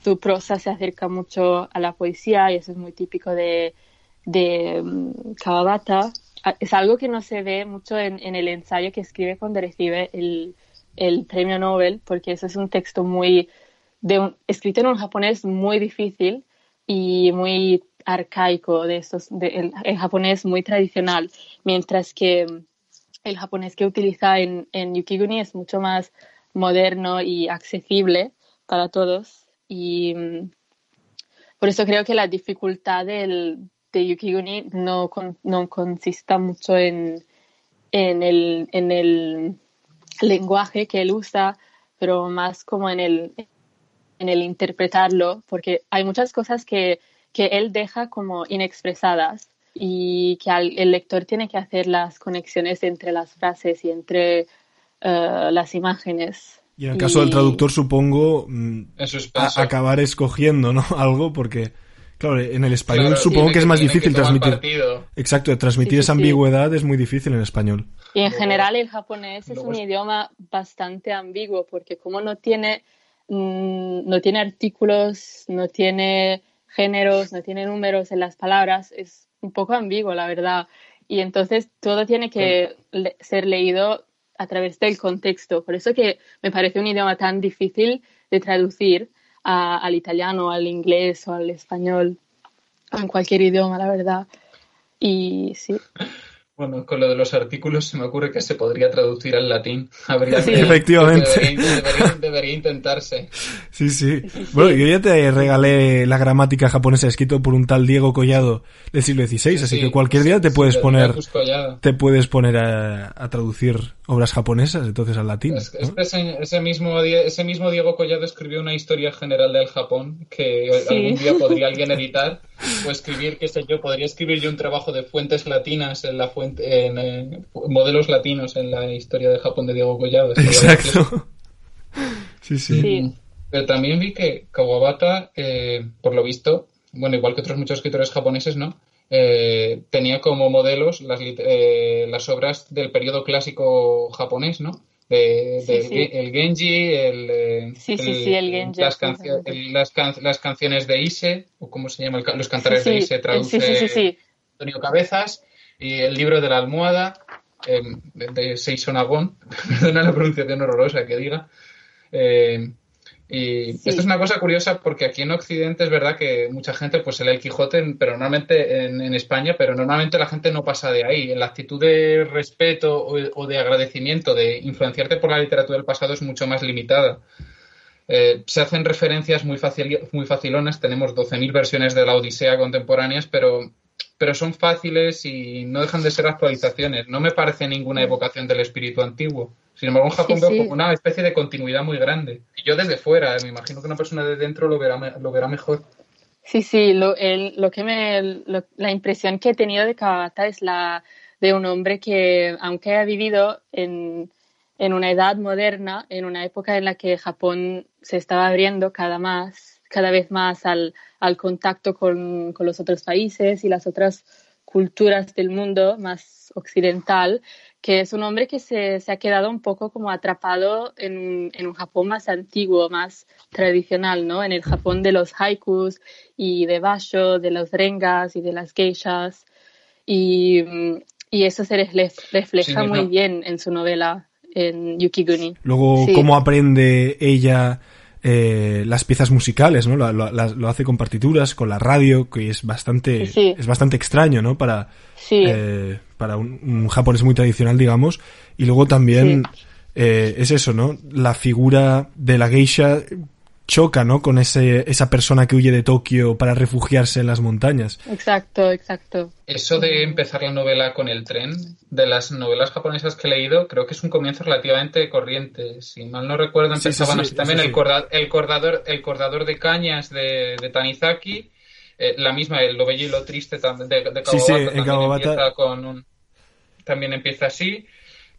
su prosa se acerca mucho a la poesía y eso es muy típico de, um, Kawabata. Es algo que no se ve mucho en, el ensayo que escribe cuando recibe el, premio Nobel, porque eso es un texto muy, de un, escrito en un japonés muy difícil y muy arcaico, de esos, de, el, el japonés muy tradicional, mientras que el japonés que utiliza en, en Yukiguni es mucho más moderno y accesible para todos. Y mm, por eso creo que la dificultad del, de Yukiguni no, no consista mucho en, en, el, en el lenguaje que él usa, pero más como en el, en el interpretarlo, porque hay muchas cosas que, que él deja como inexpresadas y que el lector tiene que hacer las conexiones entre las frases y entre uh, las imágenes. Y en el caso y... del traductor, supongo, mm, a, acabar escogiendo ¿no? *laughs* algo, porque, claro, en el español claro, supongo que, que, es más difícil transmitir. Partido. Exacto, transmitir sí, esa ambigüedad sí. es muy difícil en español. Y en general el japonés es un idioma bastante ambiguo, porque como no tiene, mmm, no tiene artículos, no tiene géneros, no tiene números en las palabras, es un poco ambiguo, la verdad. Y entonces todo tiene que le ser leído a través del contexto. Por eso que me parece un idioma tan difícil de traducir a, al italiano, al inglés o al español, en cualquier idioma, la verdad. Y sí. Bueno, con lo de los artículos se me ocurre que se podría traducir al latín. Habría sí, que, efectivamente. Debería, debería, debería, intentarse. Sí, sí, Bueno, yo ya te regalé la gramática japonesa escrito por un tal Diego Collado del siglo XVI, así que cualquier día te puedes poner te puedes poner a, a, traducir obras japonesas entonces al latín. Es, ¿no? ese, ese, mismo, ese mismo Diego Collado escribió una historia general del Japón que algún día podría alguien editar *laughs* o escribir, qué sé yo, podría escribir yo un trabajo de fuentes latinas en la fuente en, en, modelos latinos en la historia de Japón de Diego Collado. Exacto. Sí, sí, sí. Pero también vi que Kawabata, eh, por lo visto, bueno, igual que otros muchos escritores japoneses, ¿no? Eh, tenía como modelos las, eh, las obras del periodo clásico japonés, ¿no? De, de sí, sí. el Genji, el, sí, el, el Genji, las, cancio las, can las, canciones de Ise, o cómo se llama, los cantares de Ise, traduce Antonio Cabezas, y el libro de la almohada eh, de, de Seison Agón, *laughs* perdona la pronunciación horrorosa que diga, eh, Y esto es una cosa curiosa porque aquí en Occidente es verdad que mucha gente pues lee el Quijote, pero normalmente en, España, pero normalmente la gente no pasa de ahí. La actitud de respeto o, de agradecimiento, de influenciarte por la literatura del pasado es mucho más limitada. Eh, se hacen referencias muy, fácil, muy facilonas, tenemos 12.000 versiones de la Odisea contemporáneas, pero, pero son fáciles y no dejan de ser actualizaciones. No me parece ninguna evocación del espíritu antiguo. Sin embargo, en Japón veo como una especie de continuidad muy grande. Y yo desde fuera, me imagino que una persona de dentro lo verá, lo verá mejor. Sí, sí, lo, lo que me, la impresión que he tenido de Kawabata es la de un hombre que, aunque haya vivido en, en una edad moderna, en una época en la que Japón se estaba abriendo cada, más, cada vez más al, al contacto con, con los otros países y las otras culturas del mundo más occidental, que es un hombre que se, se ha quedado un poco como atrapado en, en, un Japón más antiguo, más tradicional, ¿no? En el Japón de los haikus y de basho, de los rengas y de las geishas. Y, y eso se refleja muy bien en su novela, en Yukiguni. Luego, cómo aprende ella eh, las piezas musicales, ¿no? Lo, lo, hace con partituras, con la radio, que es bastante, es bastante extraño, ¿no? Para, eh, para un, japonés muy tradicional, digamos. Y luego también eh, es eso, ¿no? La figura de la geisha choca, ¿no? Con ese, esa persona que huye de Tokio para refugiarse en las montañas. Exacto, exacto. Eso de empezar la novela con el tren, de las novelas japonesas que he leído, creo que es un comienzo relativamente corriente. Si mal no recuerdo, empezaban así también el, el, cordador, el cordador de cañas de, Tanizaki, eh, la misma, el lo bello y lo triste de, de Kawabata, con también empieza así.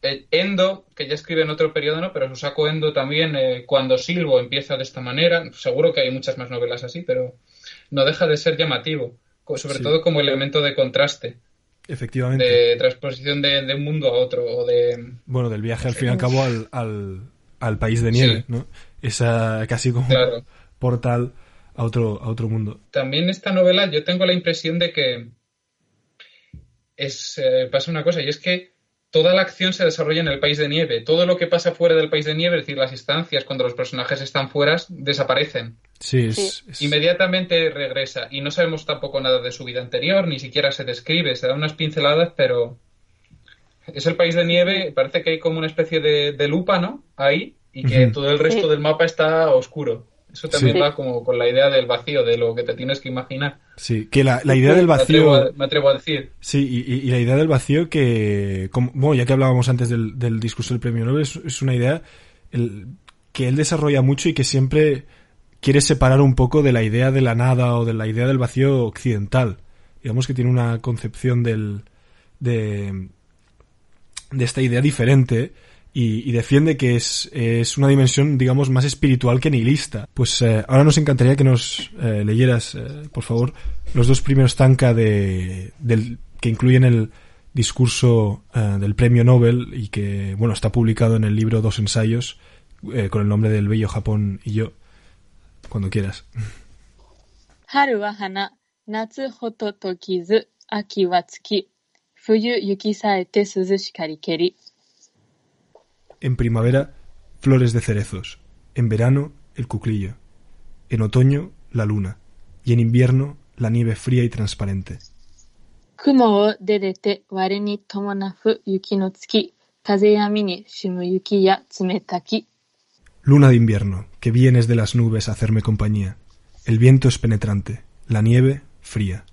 Eh, Endo, que ya escribe en otro periodo, ¿no? pero saco Endo también, eh, cuando Silvo empieza de esta manera, seguro que hay muchas más novelas así, pero no deja de ser llamativo, sobre todo como elemento de contraste. Efectivamente. De transposición de, un mundo a otro. O de... Bueno, del viaje al fin y al cabo al, al, país de nieve, ¿no? Esa casi como portal a otro, a otro mundo. También esta novela yo tengo la impresión de que es, eh, pasa una cosa, y es que toda la acción se desarrolla en el país de nieve. Todo lo que pasa fuera del país de nieve, es decir, las instancias cuando los personajes están fuera, desaparecen. Sí, Inmediatamente regresa. Y no sabemos tampoco nada de su vida anterior, ni siquiera se describe. Se da unas pinceladas, pero es el país de nieve. Parece que hay como una especie de, lupa, ¿no? Ahí. Y que todo el resto del mapa está oscuro. Eso también va como con la idea del vacío, de lo que te tienes que imaginar. Sí, que la, idea del vacío... Me atrevo, a, decir. Sí, y, la idea del vacío que... Como, bueno, ya que hablábamos antes del, discurso del premio Nobel, es, una idea que él desarrolla mucho y que siempre quiere separar un poco de la idea de la nada o de la idea del vacío occidental. Digamos que tiene una concepción del... de, de esta idea diferente y, defiende que es, es, una dimensión, digamos, más espiritual que nihilista. Pues eh, ahora nos encantaría que nos eh, leyeras, eh, por favor, los dos primeros tanka de, del, que incluyen el discurso del premio Nobel y que, bueno, está publicado en el libro Dos ensayos con el nombre del Bello Japón y yo. Cuando quieras. Haru wa hana, natsu hoto aki wa tsuki, fuyu yuki saete keri. En primavera, flores de cerezos. En verano, el cuclillo. En otoño, la luna. Y en invierno, la nieve fría y transparente. Luna de invierno, que vienes de las nubes a hacerme compañía. El viento es penetrante, la nieve fría.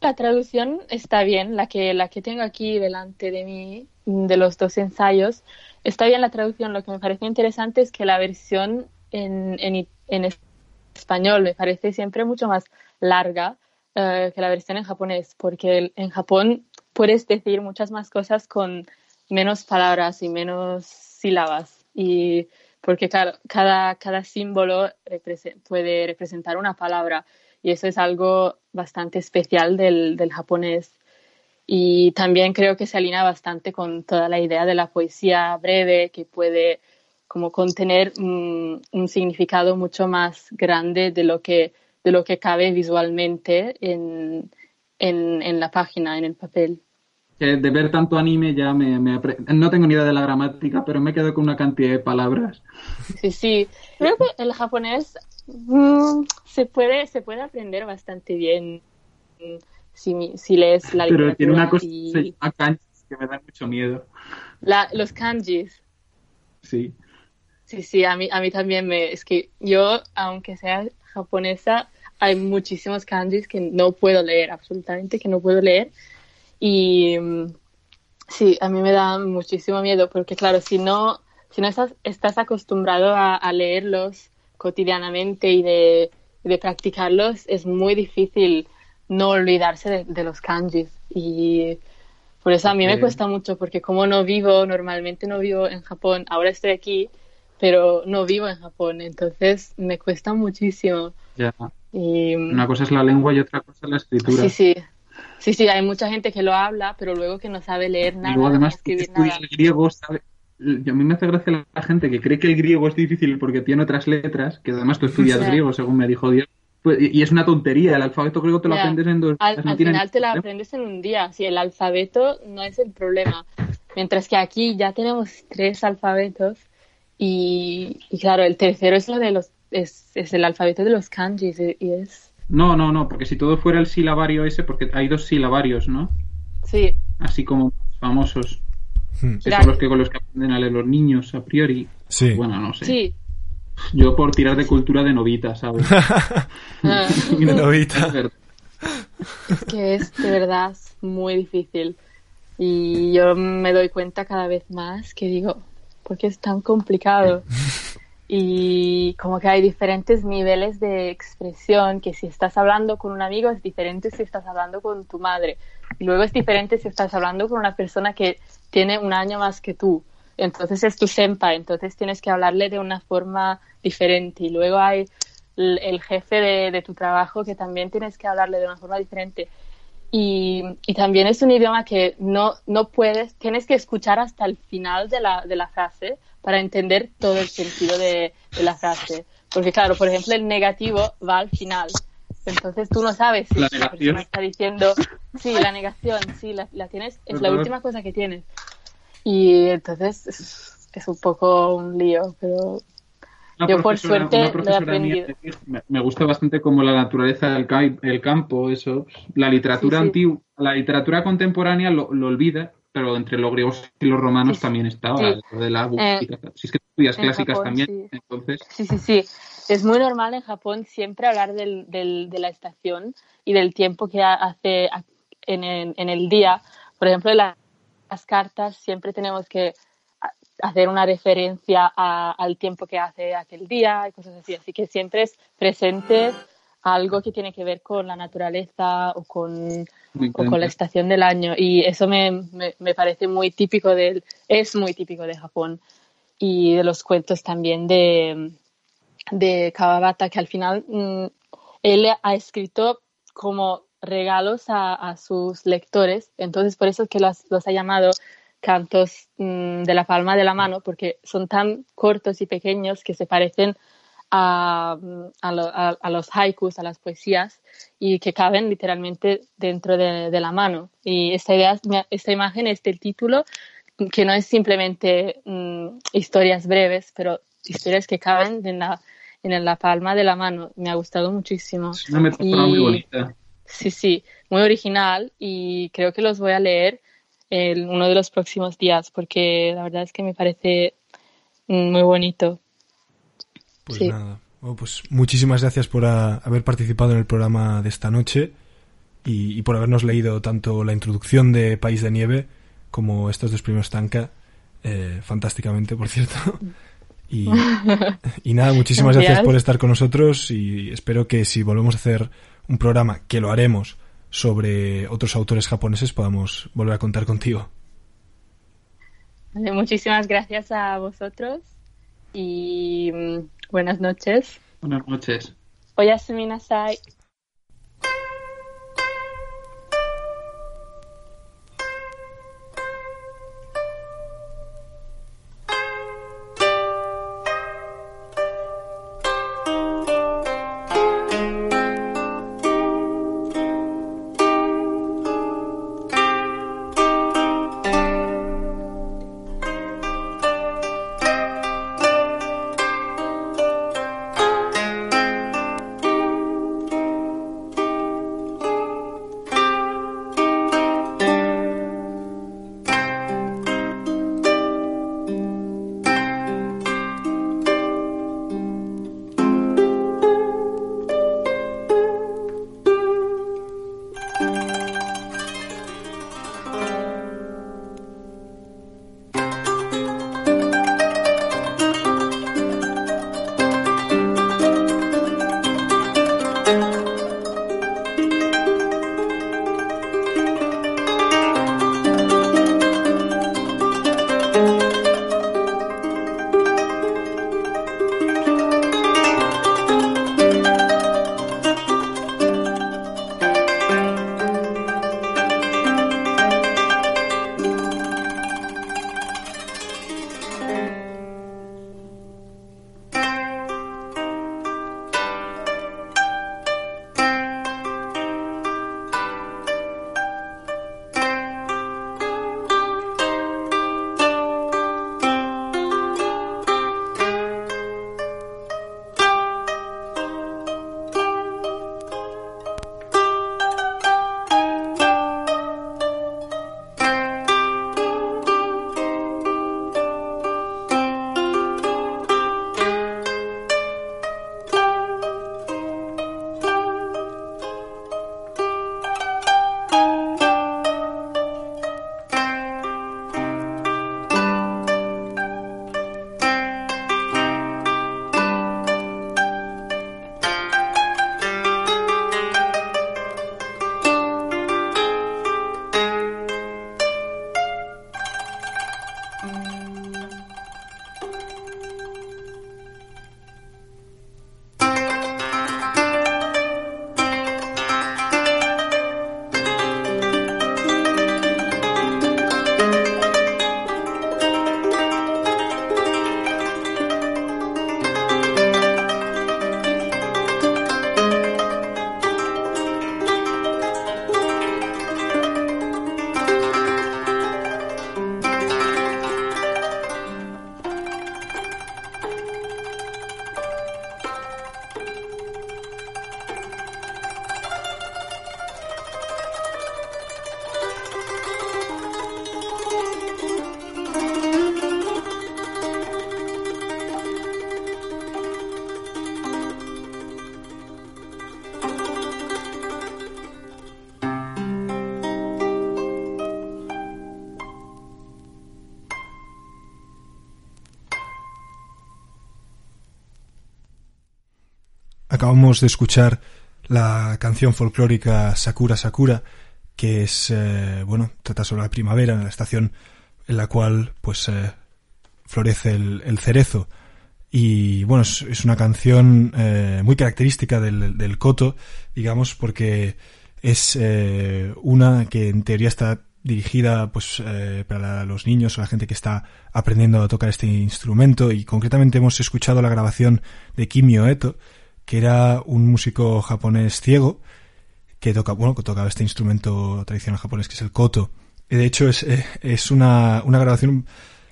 La traducción está bien, la que, la que tengo aquí delante de mí, de los dos ensayos. Está bien la traducción. Lo que me parece interesante es que la versión en, en, español me parece siempre mucho más larga eh, que la versión en japonés, porque en Japón puedes decir muchas más cosas con menos palabras y menos sílabas. Y porque cada, cada símbolo puede representar una palabra y eso es algo bastante especial del, del japonés. Y también creo que se alinea bastante con toda la idea de la poesía breve que puede como contener un, significado mucho más grande de lo que, de lo que cabe visualmente en, en, en la página, en el papel. de ver tanto anime ya me, me no tengo ni idea de la gramática, pero me quedo con una cantidad de palabras. Sí, sí. Creo que el japonés mm, se puede se puede aprender bastante bien mm, si, si lees la Pero literatura tiene una cosa que y se llama kanjis que me da mucho miedo. la- los kanjis. Sí. Sí, sí, a mí, a mí también me... Es que yo, aunque sea japonesa, hay muchísimos kanjis que no puedo leer, absolutamente que no puedo leer. Y mm, sí, a mí me da muchísimo miedo porque, claro, si no, si no estás, estás acostumbrado a, a leerlos cotidianamente y de, de practicarlos, es muy difícil no olvidarse de, de los kanjis. Y por eso a mí me cuesta mucho, porque como no vivo, normalmente no vivo en Japón, ahora estoy aquí, pero no vivo en Japón, entonces me cuesta muchísimo. Ya. Y, Una cosa es la lengua y otra cosa es la escritura. sí, sí. Sí, sí, hay mucha gente que lo habla, pero luego que no sabe leer Y nada, luego ni además escribir nada. el griego, sabe- y a mí me hace gracia la gente que cree que el griego es difícil porque tiene otras letras, que además tú estudias griego, según me dijo Diego. Pues, y es una tontería, el alfabeto griego te lo aprendes en dos Al, no al final te ningún aprendes en un día, sí, el alfabeto no es el problema. Mientras que aquí ya tenemos tres alfabetos y, y claro, el tercero es lo de los es, es el alfabeto de los kanjis y es No, no, no, porque si todo fuera el silabario ese, porque hay dos silabarios, ¿no? sí, Así como famosos, Hmm. que son los que con los que aprenden a leer los niños a priori. Sí. Bueno, no sé. sí. Yo por tirar de cultura de novita, ¿sabes? *laughs* Ah. *laughs* De novita. Es que es de verdad muy difícil. Y yo me doy cuenta cada vez más que digo, ¿por qué es tan complicado? *laughs* Y como que hay diferentes niveles de expresión, que si estás hablando con un amigo es diferente si estás hablando con tu madre. Y luego es diferente si estás hablando con una persona que tiene un año más que tú. Entonces es tu senpai, entonces tienes que hablarle de una forma diferente. Y luego hay el, el jefe de, de tu trabajo que también tienes que hablarle de una forma diferente. Y, y también es un idioma que no, no puedes, tienes que escuchar hasta el final de la, de la frase para entender todo el sentido de, de la frase. Porque claro, por ejemplo, el negativo va al final. Entonces tú no sabes si La la persona está diciendo, sí, la negación, sí, la, la tienes, es la última cosa que tienes. Y entonces es, es un poco un lío, pero Una Yo, por suerte, lo he mía aprendido. me, gusta bastante como la naturaleza del ca- el campo, eso. La literatura Sí, sí. antigua, la literatura contemporánea lo, lo olvida, pero entre los griegos y los romanos Sí, también estaba lo de la búsqueda. si es que estudias clásicas Japón, también, sí. entonces Sí, sí, sí. Es muy normal en Japón siempre hablar del, del- de la estación y del tiempo que ha- hace en el, en el día. Por ejemplo, la- las cartas siempre tenemos que hacer una referencia a- al tiempo que hace aquel día y cosas así. Así que siempre es presente algo que tiene que ver con la naturaleza o con, o con la estación del año. Y eso me, me, me parece muy típico del, es muy típico de Japón y de los cuentos también de, de Kawabata, que al final mm, él ha escrito como regalos a, a sus lectores, entonces por eso es que los, los ha llamado cantos mm, de la palma de la mano, porque son tan cortos y pequeños que se parecen a, mm, a, lo- a- a los haikus, a las poesías, y que caben literalmente dentro de, de la mano. Y esta idea, esta imagen, este título, que no es simplemente mm, historias breves, pero historias que caben en la, en la palma de la mano. Me ha gustado muchísimo. Es una metáfora muy bonita. Sí, sí, muy original y creo que los voy a leer en uno de los próximos días porque la verdad es que me parece muy bonito. Pues Sí. nada. Bueno, pues muchísimas gracias por haber participado en el programa de esta noche y, y por habernos leído tanto la introducción de País de Nieve como estos dos primeros tanka. eh, fantásticamente, por cierto. *laughs* Y, y nada, muchísimas Gracias. por estar con nosotros y espero que si volvemos a hacer un programa, que lo haremos, sobre otros autores japoneses, podamos volver a contar contigo. Vale, muchísimas gracias a vosotros y mm, buenas noches. Buenas noches. Oyasumi nasai.「Acabamos de escuchar la canción folclórica Sakura Sakura, que es, eh, bueno, trata sobre la primavera, en la estación en la cual, pues, eh, florece el, cerezo. Y, bueno, es, una canción eh, muy característica del, del digamos, porque es una que en teoría está dirigida pues para los niños o la gente que está aprendiendo a tocar este instrumento y concretamente hemos escuchado la grabación de Kimio Eto que era un músico japonés ciego que toca, bueno, que tocaba este instrumento tradicional japonés que es el koto. De hecho es, eh, es una, una grabación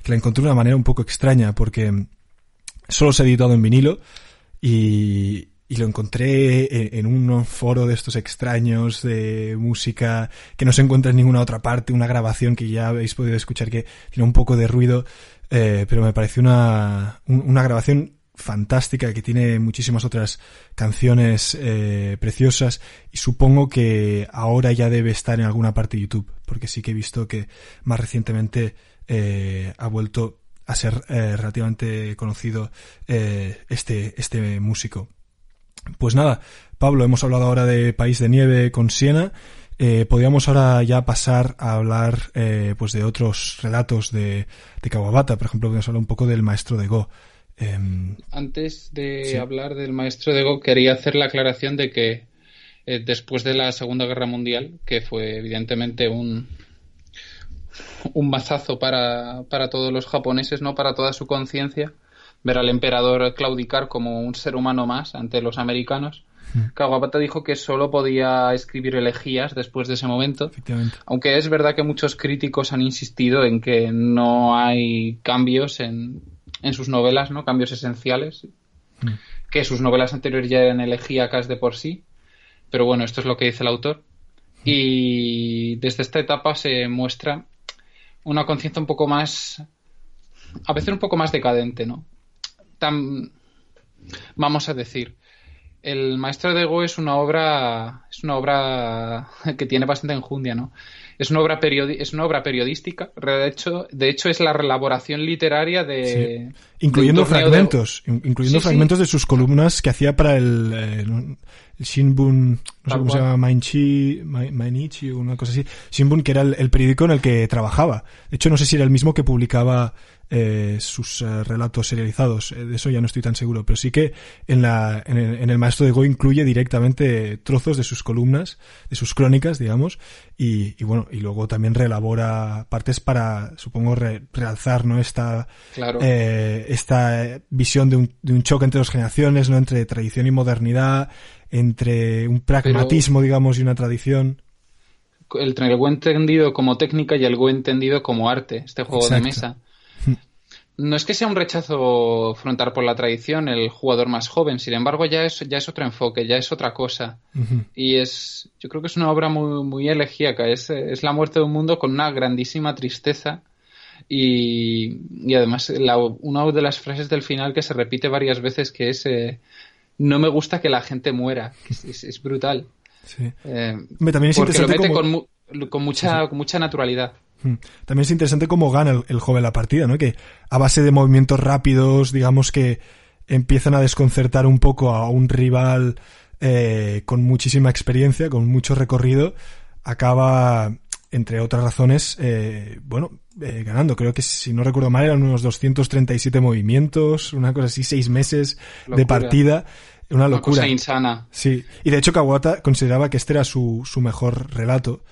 que la encontré de una manera un poco extraña porque solo se ha editado en vinilo y, y lo encontré en, un foro de estos extraños de música que no se encuentra en ninguna otra parte, una grabación que ya habéis podido escuchar que tiene un poco de ruido, eh, pero me pareció una, una grabación fantástica que tiene muchísimas otras canciones eh, preciosas y supongo que ahora ya debe estar en alguna parte de YouTube porque sí que he visto que más recientemente eh, ha vuelto a ser eh, relativamente conocido este este músico. Pues nada Pablo hemos hablado ahora de País de Nieve con Siena. Podríamos ahora ya pasar a hablar pues de otros relatos de, de Kawabata por ejemplo podemos hablar un poco del maestro de Go Em, Antes de hablar del maestro de Go, quería hacer la aclaración de que eh, después de la Segunda Guerra Mundial, que fue evidentemente un, un mazazo para, para todos los japoneses, no para toda su conciencia, ver al emperador claudicar como un ser humano más ante los americanos. Hmm. Kawabata dijo que solo podía escribir elegías después de ese momento. Aunque es verdad que muchos críticos han insistido en que no hay cambios en, en sus novelas, ¿no? Cambios esenciales. Mm. Que sus novelas anteriores ya eran elegíacas de por sí. Pero bueno, esto es lo que dice el autor. Y desde esta etapa se muestra una conciencia un poco más. a veces un poco más decadente, ¿no? Tan. vamos a decir. El Maestro de Go es una obra. es una obra *laughs* que tiene bastante enjundia, ¿no? Es una obra, periodi es una obra periodística, de hecho, de hecho es la elaboración literaria de... Incluyendo fragmentos, incluyendo fragmentos de sus columnas que hacía para el, eh, Shinbun, no sé cómo se llama, Mainichi, Mainichi o una cosa así. Shinbun, que era el, periódico en el que trabajaba. De hecho, no sé si era el mismo que publicaba eh, sus eh, relatos serializados. Eh, de eso ya no estoy tan seguro. Pero sí que en, la, en, el, Maestro de Go incluye directamente trozos de sus columnas, de sus crónicas, digamos. Y, y bueno, y luego también reelabora partes para, supongo, realzar, ¿no? Esta, esta visión de un, de un choque entre dos generaciones, ¿no? Entre tradición y modernidad entre un pragmatismo, digamos, y una tradición. El, el Go entendido como técnica y el Go entendido como arte, este juego de mesa. No es que sea un rechazo frontal por la tradición el jugador más joven, sin embargo ya es, ya es otro enfoque, ya es otra cosa. Y es, yo creo que es una obra muy, muy elegíaca, es, es la muerte de un mundo con una grandísima tristeza y, y además la, una de las frases del final que se repite varias veces que es eh, no me gusta que la gente muera. Es, brutal. Sí. Eh, también es porque lo mete con, mucha, con mucha naturalidad. Hmm. También es interesante cómo gana el, joven la partida, ¿no? Que a base de movimientos rápidos, digamos que empiezan a desconcertar un poco a un rival eh, con muchísima experiencia, con mucho recorrido, acaba, entre otras razones, eh, bueno, eh, ganando. Creo que si no recuerdo mal eran unos 237 movimientos, una cosa así, seis meses de partida. Una locura. Una insana. Sí. Y de hecho Kawata consideraba que este era su, su mejor relato.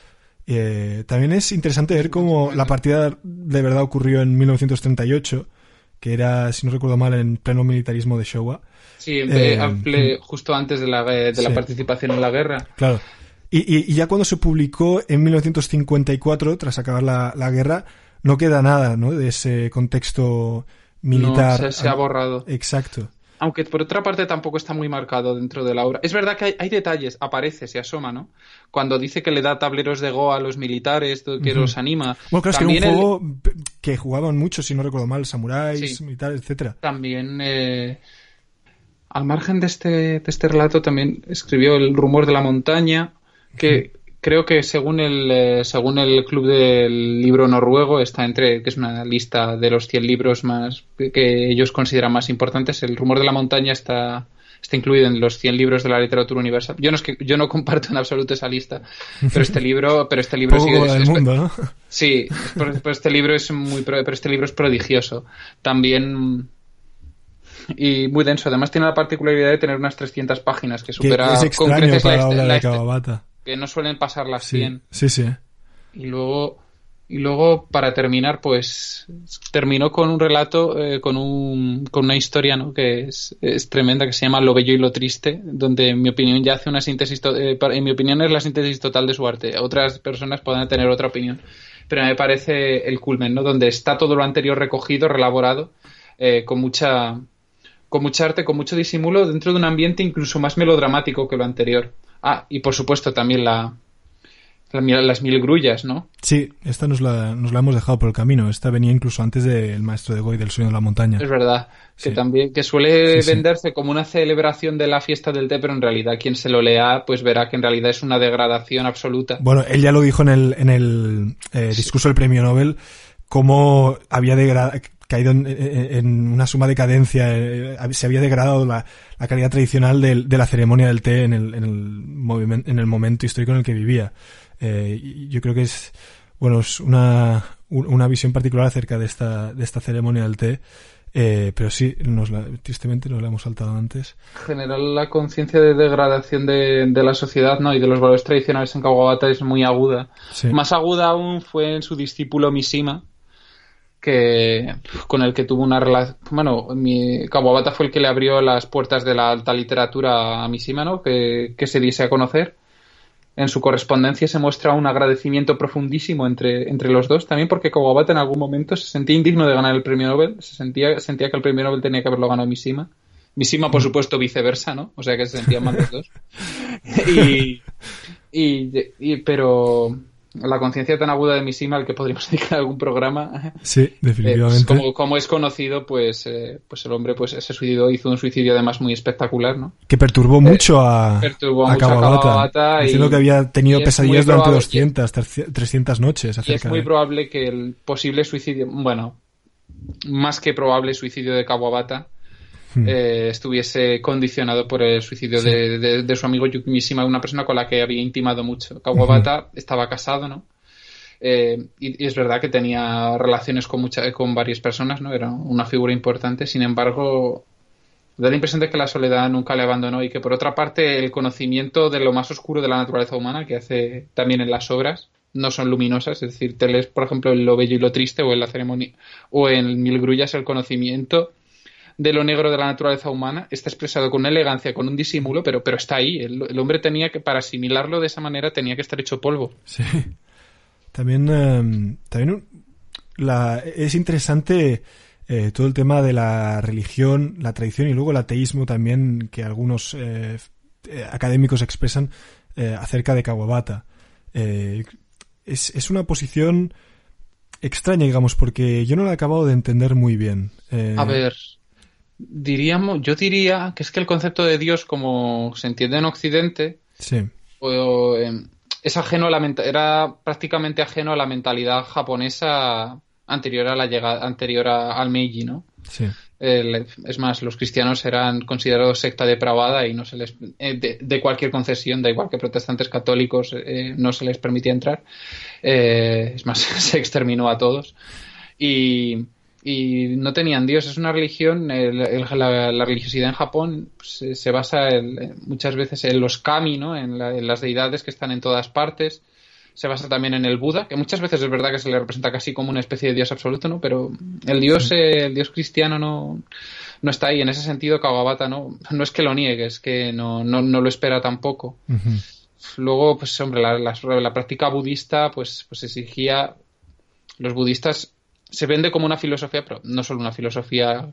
Eh, también es interesante ver cómo la partida de verdad ocurrió en 1938, que era, si no recuerdo mal, en pleno militarismo de Showa. Sí, eh, justo antes de la, de la participación en la guerra. Claro. Y, y, ya cuando se publicó en 1954, tras acabar la, la guerra, no queda nada, ¿no? De ese contexto militar. No, se, ha borrado. Exacto. Aunque por otra parte tampoco está muy marcado dentro de la obra. Es verdad que hay, detalles, aparece, se asoma, ¿no? Cuando dice que le da tableros de Go a los militares, que los anima. Bueno, claro, es que era un juego que jugaban mucho, si no recuerdo mal, samuráis, militares, etcétera. También, eh, al margen de este, de este relato, también escribió El rumor de la montaña, que creo que según el, eh, según el Club del Libro Noruego, está entre, que es una lista de los 100 libros más que ellos consideran más importantes, El rumor de la montaña está, está incluido en los 100 libros de la literatura universal. Yo no es que yo no comparto en absoluto esa lista, pero este libro, pero este libro sigue del mundo, ¿no? Sí, pero este libro es muy pero este libro es prodigioso. También y muy denso. Además tiene la particularidad de tener unas 300 páginas que supera es con creces la, la, de que no suelen pasar las 100. Sí, sí. Y luego, y luego, para terminar, pues terminó con un relato, eh, con, un, con una historia ¿no? que es, es, tremenda, que se llama Lo Bello y lo Triste, donde en mi opinión ya hace una síntesis, eh, en mi opinión es la síntesis total de su arte. Otras personas pueden tener otra opinión. Pero me parece el culmen, ¿no? Donde está todo lo anterior recogido, relaborado, eh, con mucha con mucha arte, con mucho disimulo, dentro de un ambiente incluso más melodramático que lo anterior. Ah, y por supuesto también la, las mil grullas, ¿no? Sí, esta nos la, nos la hemos dejado por el camino. Esta venía incluso antes del maestro de Goy del sueño de la montaña. Es verdad, que también que suele venderse como una celebración de la fiesta del té, pero en realidad quien se lo lea pues verá que en realidad es una degradación absoluta. Bueno, él ya lo dijo en el, en el eh, discurso del premio Nobel, cómo había caído en, una suma decadencia, eh, se había degradado la, calidad tradicional de, la ceremonia del té en el, en, el en el momento histórico en el que vivía. Eh, yo creo que es, bueno, es una, una visión particular acerca de esta, de esta ceremonia del té. Eh, pero sí, nos la, tristemente nos la hemos saltado antes. Generar la conciencia de degradación de, de, la sociedad ¿no? y de los valores tradicionales en Kawabata es muy aguda. Más aguda aún fue en su discípulo Mishima, que con el que tuvo una relación. Bueno, mi, Kawabata fue el que le abrió las puertas de la alta literatura a Mishima, ¿no? Que, que se diese a conocer. En su correspondencia se muestra un agradecimiento profundísimo entre, entre los dos, también porque Kawabata en algún momento se sentía indigno de ganar el premio Nobel, se sentía, sentía que el premio Nobel tenía que haberlo ganado Mishima. Mishima, por supuesto, viceversa, ¿no? O sea que se sentían mal los dos. *laughs* y, y, pero la conciencia tan aguda de Mishima al que podríamos *laughs* dedicar algún programa. Sí, Eh, pues, definitivamente. como, como es conocido, pues, eh, pues el hombre pues se suicidó, hizo un suicidio además muy espectacular, ¿no? Que perturbó mucho a, Eh, perturbó a mucho a Kawabata, Kawabata y- diciendo que había tenido pesadillas muy durante probable- 200, 300 noches Y es muy de- probable que el posible suicidio, bueno, más que probable suicidio de Kawabata Hmm. eh, estuviese condicionado por el suicidio Sí. de, de- de su amigo Yuki Mishima, una persona con la que había intimado mucho. Kawabata estaba casado, ¿no? Eh, y, y es verdad que tenía relaciones con, mucha, con varias personas, ¿no? Era una figura importante, sin embargo, da la impresión de que la soledad nunca le abandonó y que por otra parte el conocimiento de lo más oscuro de la naturaleza humana que hace también en las obras no son luminosas, es decir, te lees por ejemplo en Lo bello y lo triste o en la ceremonia o en Mil grullas el conocimiento de lo negro de la naturaleza humana está expresado con una elegancia, con un disimulo, pero, pero está ahí. El, el hombre tenía que, para asimilarlo de esa manera, tenía que estar hecho polvo. Sí. También, eh, también la, es interesante eh, todo el tema de la religión, la tradición y luego el ateísmo también que algunos eh, eh, académicos expresan eh, acerca de Kawabata. Es, es una posición extraña, digamos, porque yo no la he acabado de entender muy bien. Eh, A ver, diríamos, yo diría que es que el concepto de Dios, como se entiende en Occidente, Sí, o, eh, es ajeno a la era prácticamente ajeno a la mentalidad japonesa anterior a la llegada, anterior a- al Meiji, ¿no? sí. El- es más, los cristianos eran considerados secta depravada y no se les eh, de, de cualquier concesión, da igual que protestantes católicos eh, no se les permitía entrar. Es más, *laughs* se exterminó a todos y, y no tenían Dios. Es una religión, el- el- la, la religiosidad en Japón se, se basa en- muchas veces en los kami, ¿no? en, la- en las deidades que están en todas partes se basa también en el Buda, que muchas veces es verdad que se le representa casi como una especie de dios absoluto, ¿no? Pero el dios, eh, el dios cristiano no, no está ahí. En ese sentido, Kawabata no, no es que lo niegue, es que no, no, no lo espera tampoco. Luego, pues hombre, la, la- la práctica budista, pues, pues exigía. Los budistas se vende como una filosofía, pero no solo una filosofía.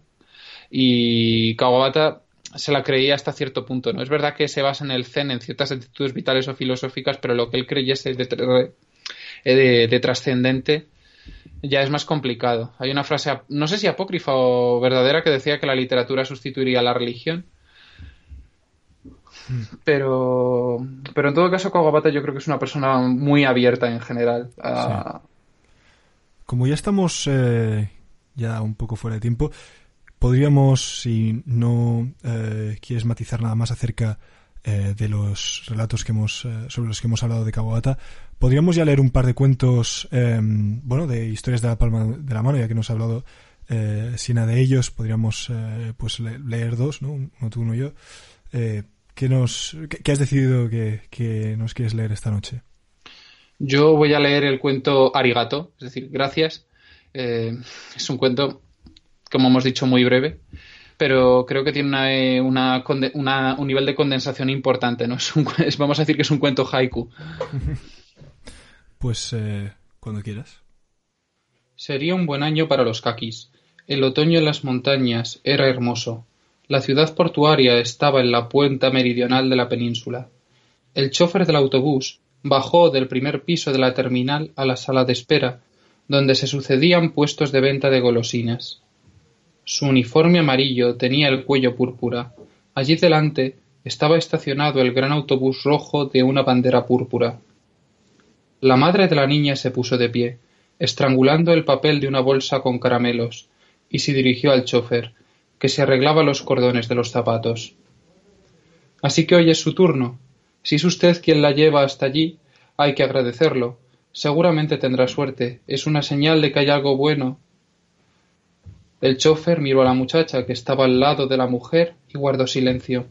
Y Kawabata se la creía hasta cierto punto, ¿no? Es verdad que se basa en el zen, en ciertas actitudes vitales o filosóficas, pero lo que él creyese de, eh, de, de trascendente ya es más complicado. Hay una frase, no sé si apócrifa o verdadera, que decía que la literatura sustituiría a la religión. Pero, pero en todo caso, Kawabata yo creo que es una persona muy abierta en general. a- Como ya estamos eh, ya un poco fuera de tiempo, podríamos, si no eh, quieres matizar nada más acerca eh, de los relatos que hemos eh, sobre los que hemos hablado de Kawabata, podríamos ya leer un par de cuentos, eh, bueno, de historias de la palma de la mano, ya que nos ha hablado eh, Sina de ellos, podríamos pues le- leer dos, ¿no? Uno tú, uno yo. ¿qué, nos, qué, qué has decidido que, que nos quieres leer esta noche? Yo voy a leer el cuento Arigato, es decir, gracias. Eh, es un cuento, como hemos dicho, muy breve, pero creo que tiene una, eh, una conde- una- un nivel de condensación importante. ¿no? *laughs* Es un es- vamos a decir que es un cuento haiku. *laughs* Pues eh, cuando quieras. Sería un buen año para los kakis. El otoño en las montañas era hermoso. La ciudad portuaria estaba en la puerta meridional de la península. El chofer del autobús bajó del primer piso de la terminal a la sala de espera, donde se sucedían puestos de venta de golosinas. Su uniforme amarillo tenía el cuello púrpura. Allí delante estaba estacionado el gran autobús rojo de una bandera púrpura. La madre de la niña se puso de pie, estrangulando el papel de una bolsa con caramelos, y se dirigió al chofer, que se arreglaba los cordones de los zapatos. Así que hoy es su turno. Si es usted quien la lleva hasta allí, hay que agradecerlo. Seguramente tendrá suerte. Es una señal de que hay algo bueno. El chofer miró a la muchacha que estaba al lado de la mujer y guardó silencio.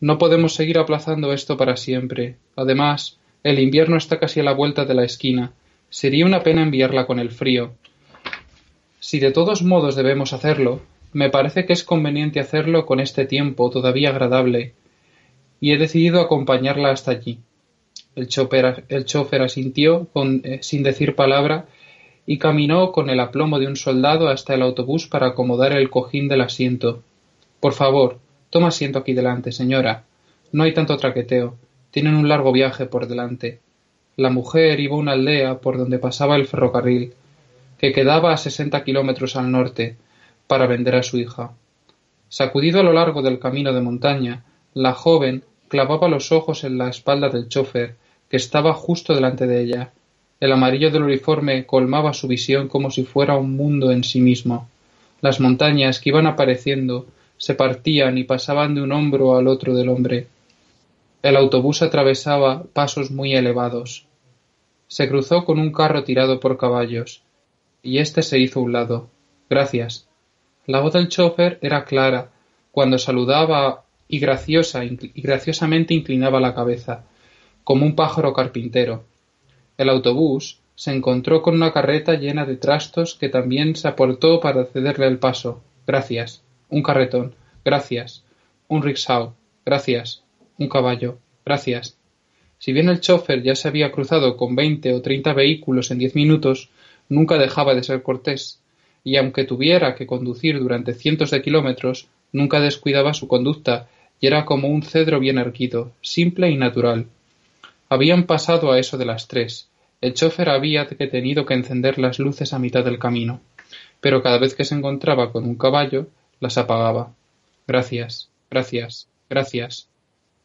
No podemos seguir aplazando esto para siempre. Además, el invierno está casi a la vuelta de la esquina. Sería una pena enviarla con el frío. Si de todos modos debemos hacerlo, me parece que es conveniente hacerlo con este tiempo todavía agradable, y he decidido acompañarla hasta allí. El chofer, el asintió con, eh, sin decir palabra y caminó con el aplomo de un soldado hasta el autobús para acomodar el cojín del asiento. Por favor, toma asiento aquí delante, señora. No hay tanto traqueteo. Tienen un largo viaje por delante. la mujer iba a una aldea por donde pasaba el ferrocarril, que quedaba a sesenta kilómetros al norte, para vender a su hija. Sacudido a lo largo del camino de montaña, la joven clavaba los ojos en la espalda del chofer, que estaba justo delante de ella. El amarillo del uniforme colmaba su visión como si fuera un mundo en sí mismo. Las montañas que iban apareciendo se partían y pasaban de un hombro al otro del hombre. El autobús atravesaba pasos muy elevados. Se cruzó con un carro tirado por caballos, y éste se hizo un lado. Gracias. La voz del chofer era clara cuando saludaba y graciosa graciosamente inclinaba la cabeza, como un pájaro carpintero. El autobús se encontró con una carreta llena de trastos que también se aportó para cederle el paso. Gracias. Un carretón. Gracias. Un rickshaw. Gracias. Un caballo. Gracias. Si bien el chofer ya se había cruzado con veinte o treinta vehículos en diez minutos, nunca dejaba de ser cortés, y aunque tuviera que conducir durante cientos de kilómetros, nunca descuidaba su conducta, y era como un cedro bien erguido, simple y natural. Habían pasado a eso de las tres. El chofer había tenido que encender las luces a mitad del camino, pero cada vez que se encontraba con un caballo, las apagaba. Gracias, gracias, gracias.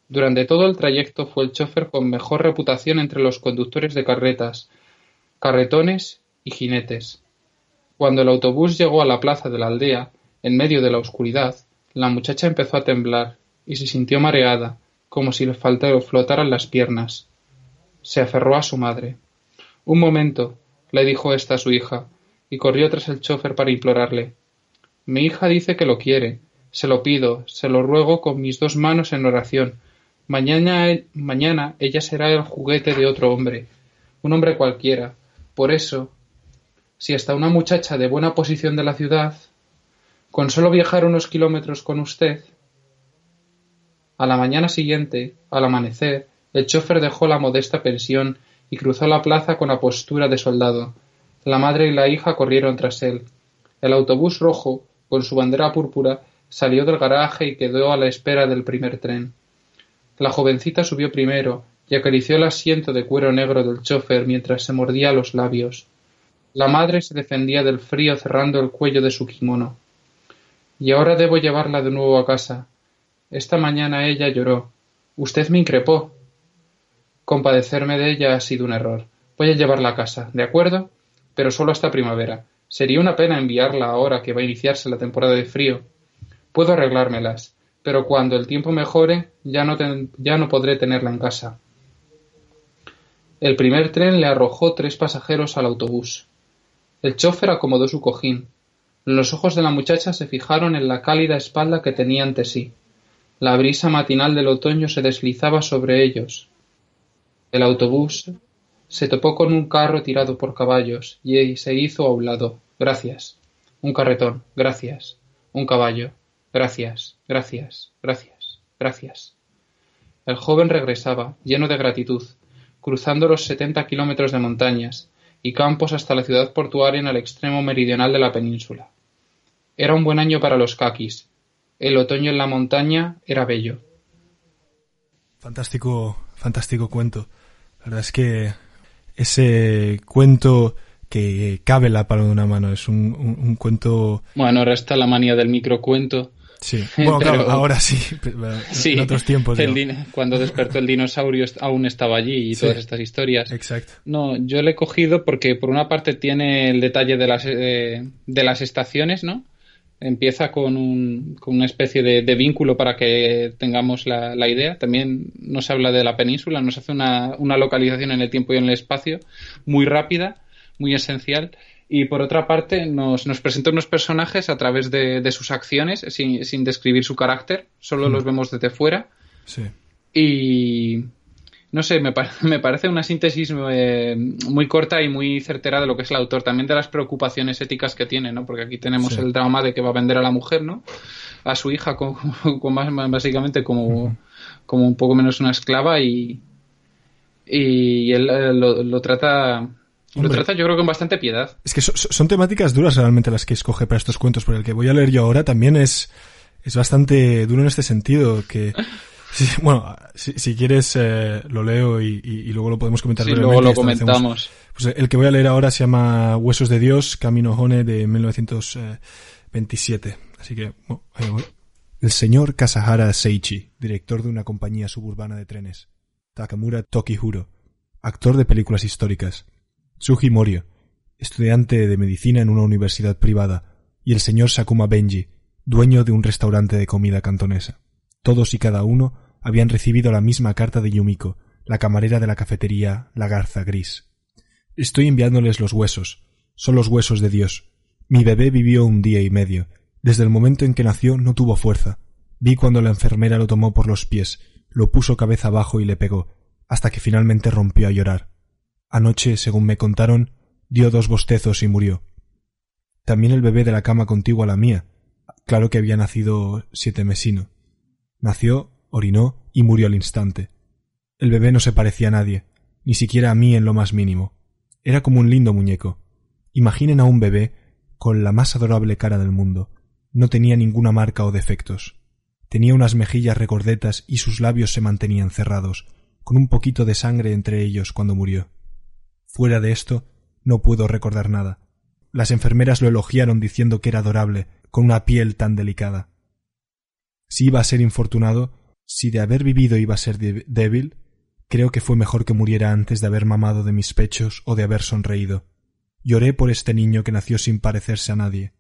Durante todo el trayecto fue el chofer con mejor reputación entre los conductores de carretas, carretones y jinetes. Cuando el autobús llegó a la plaza de la aldea, en medio de la oscuridad, la muchacha empezó a temblar y se sintió mareada, como si le flotaran las piernas. Se aferró a su madre. Un momento, le dijo ésta a su hija, y corrió tras el chofer para implorarle. Mi hija dice que lo quiere. Se lo pido, se lo ruego con mis dos manos en oración. Mañana, mañana ella será el juguete de otro hombre, un hombre cualquiera. Por eso, si hasta una muchacha de buena posición de la ciudad, con solo viajar unos kilómetros con usted. A la mañana siguiente, al amanecer, el chofer dejó la modesta pensión y cruzó la plaza con la postura de soldado. La madre y la hija corrieron tras él. El autobús rojo, con su bandera púrpura, salió del garaje y quedó a la espera del primer tren. La jovencita subió primero y acarició el asiento de cuero negro del chofer mientras se mordía los labios. La madre se defendía del frío cerrando el cuello de su kimono. Y ahora debo llevarla de nuevo a casa. Esta mañana ella lloró. Usted me increpó. Compadecerme de ella ha sido un error. Voy a llevarla a casa, ¿de acuerdo? Pero solo hasta primavera. Sería una pena enviarla ahora que va a iniciarse la temporada de frío. Puedo arreglármelas, pero cuando el tiempo mejore ya no, ya no podré tenerla en casa. El primer tren le arrojó tres pasajeros al autobús. El chofer acomodó su cojín. Los ojos de la muchacha se fijaron en la cálida espalda que tenía ante sí. La brisa matinal del otoño se deslizaba sobre ellos. El autobús se topó con un carro tirado por caballos y se hizo a un lado. Gracias. Un carretón. Gracias. Un caballo. Gracias. Gracias. Gracias. Gracias. El joven regresaba, lleno de gratitud, cruzando los setenta kilómetros de montañas y campos hasta la ciudad portuaria en el extremo meridional de la península. Era un buen año para los caquis. El otoño en la montaña era bello. Fantástico, fantástico cuento. La verdad es que ese cuento que cabe la palma de una mano es un, cuento. Bueno, ahora está la manía del microcuento. Sí, *laughs* bueno, claro, ahora sí, sí, en otros tiempos. cuando despertó el dinosaurio aún estaba allí y todas estas historias. Exacto. No, yo le he cogido porque por una parte tiene el detalle de las, eh, de las estaciones, ¿no? Empieza con, un, con una especie de, vínculo para que tengamos la, la, idea. También nos habla de la península, nos hace una, una, localización en el tiempo y en el espacio muy rápida, muy esencial. Y por otra parte, nos, nos presenta unos personajes a través de, de sus acciones, sin, sin, describir su carácter, solo los vemos desde fuera. Sí. Y, no sé, me, *laughs* me parece una síntesis eh, muy corta y muy certera de lo que es el autor, también de las preocupaciones éticas que tiene, ¿no? Porque aquí tenemos el drama de que va a vender a la mujer, ¿no? A su hija, con, *laughs* más, básicamente como, como un poco menos una esclava y, y él eh, lo, trata lo trata yo creo con bastante piedad. Es que son temáticas duras realmente las que escoge para estos cuentos, porque el que voy a leer yo ahora también es, es bastante duro en este sentido, que *laughs* Sí, bueno, si, si quieres eh, lo leo y, y- y luego lo podemos comentar Sí, luego lo comentamos. Pues el que voy a leer ahora se llama Huesos de Dios, Camino Hone de 1927. Así que, bueno, ahí voy. El señor Kasahara Seichi, director de una compañía suburbana de trenes. Takamura Tokihuro, actor de películas históricas. Tsuji Morio, estudiante de medicina en una universidad privada. Y el señor Sakuma Benji, dueño de un restaurante de comida cantonesa. Todos y cada uno habían recibido la misma carta de Yumiko, la camarera de la cafetería La Garza Gris. Estoy enviándoles los huesos. Son los huesos de Dios. Mi bebé vivió un día y medio. Desde el momento en que nació no tuvo fuerza. Vi cuando la enfermera lo tomó por los pies, lo puso cabeza abajo y le pegó, hasta que finalmente rompió a llorar. Anoche, según me contaron, dio dos bostezos y murió. También el bebé de la cama contigua a la mía. Claro que había nacido siete mesino. Nació, orinó y murió al instante. El bebé no se parecía a nadie, ni siquiera a mí en lo más mínimo. Era como un lindo muñeco. Imaginen a un bebé con la más adorable cara del mundo. No tenía ninguna marca o defectos. Tenía unas mejillas recordetas y sus labios se mantenían cerrados, con un poquito de sangre entre ellos cuando murió. Fuera de esto, no puedo recordar nada. Las enfermeras lo elogiaron diciendo que era adorable, con una piel tan delicada. Si iba a ser infortunado, si de haber vivido iba a ser débil, creo que fue mejor que muriera antes de haber mamado de mis pechos o de haber sonreído. Lloré por este niño que nació sin parecerse a nadie.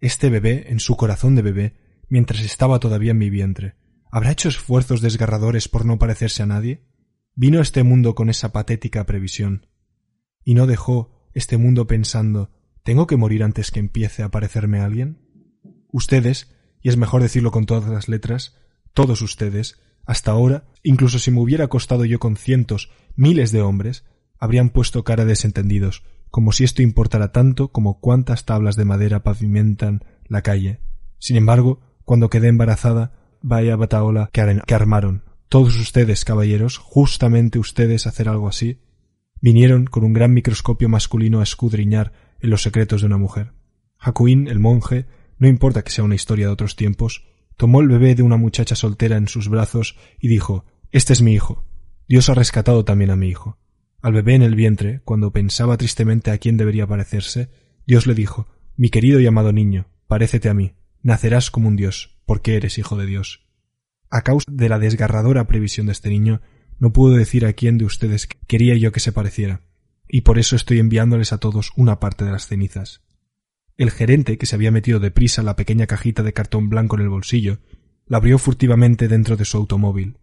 Este bebé, en su corazón de bebé, mientras estaba todavía en mi vientre, ¿habrá hecho esfuerzos desgarradores por no parecerse a nadie? Vino a este mundo con esa patética previsión. Y no dejó este mundo pensando ¿Tengo que morir antes que empiece a parecerme a alguien? Ustedes, y es mejor decirlo con todas las letras, todos ustedes, hasta ahora, incluso si me hubiera acostado yo con cientos, miles de hombres, habrían puesto cara de desentendidos, como si esto importara tanto como cuántas tablas de madera pavimentan la calle. Sin embargo, cuando quedé embarazada, vaya bataola que, ar- que armaron. Todos ustedes, caballeros, justamente ustedes hacer algo así, vinieron con un gran microscopio masculino a escudriñar en los secretos de una mujer. Hakuin, el monje, no importa que sea una historia de otros tiempos, tomó el bebé de una muchacha soltera en sus brazos y dijo Este es mi hijo. Dios ha rescatado también a mi hijo. Al bebé en el vientre, cuando pensaba tristemente a quién debería parecerse, Dios le dijo Mi querido y amado niño, parécete a mí, nacerás como un Dios, porque eres hijo de Dios. A causa de la desgarradora previsión de este niño, no puedo decir a quién de ustedes quería yo que se pareciera, y por eso estoy enviándoles a todos una parte de las cenizas. El gerente, que se había metido deprisa la pequeña cajita de cartón blanco en el bolsillo, la abrió furtivamente dentro de su automóvil.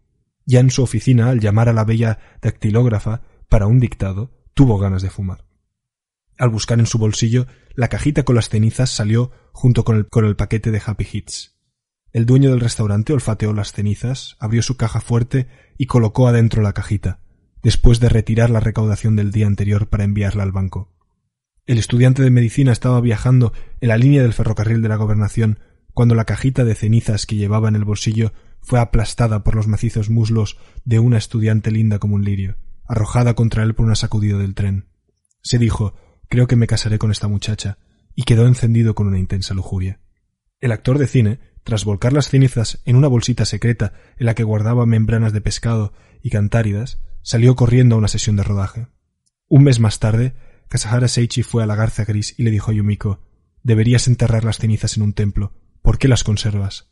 Ya en su oficina, al llamar a la bella dactilógrafa para un dictado, tuvo ganas de fumar. Al buscar en su bolsillo, la cajita con las cenizas salió junto con el, con el paquete de Happy Hits. El dueño del restaurante olfateó las cenizas, abrió su caja fuerte y colocó adentro la cajita, después de retirar la recaudación del día anterior para enviarla al banco. El estudiante de medicina estaba viajando en la línea del ferrocarril de la gobernación cuando la cajita de cenizas que llevaba en el bolsillo fue aplastada por los macizos muslos de una estudiante linda como un lirio, arrojada contra él por una sacudida del tren. Se dijo creo que me casaré con esta muchacha, y quedó encendido con una intensa lujuria. El actor de cine, tras volcar las cenizas en una bolsita secreta en la que guardaba membranas de pescado y cantáridas, salió corriendo a una sesión de rodaje. Un mes más tarde, Kasahara Seichi fue a la garza gris y le dijo a Yumiko Deberías enterrar las cenizas en un templo. ¿Por qué las conservas?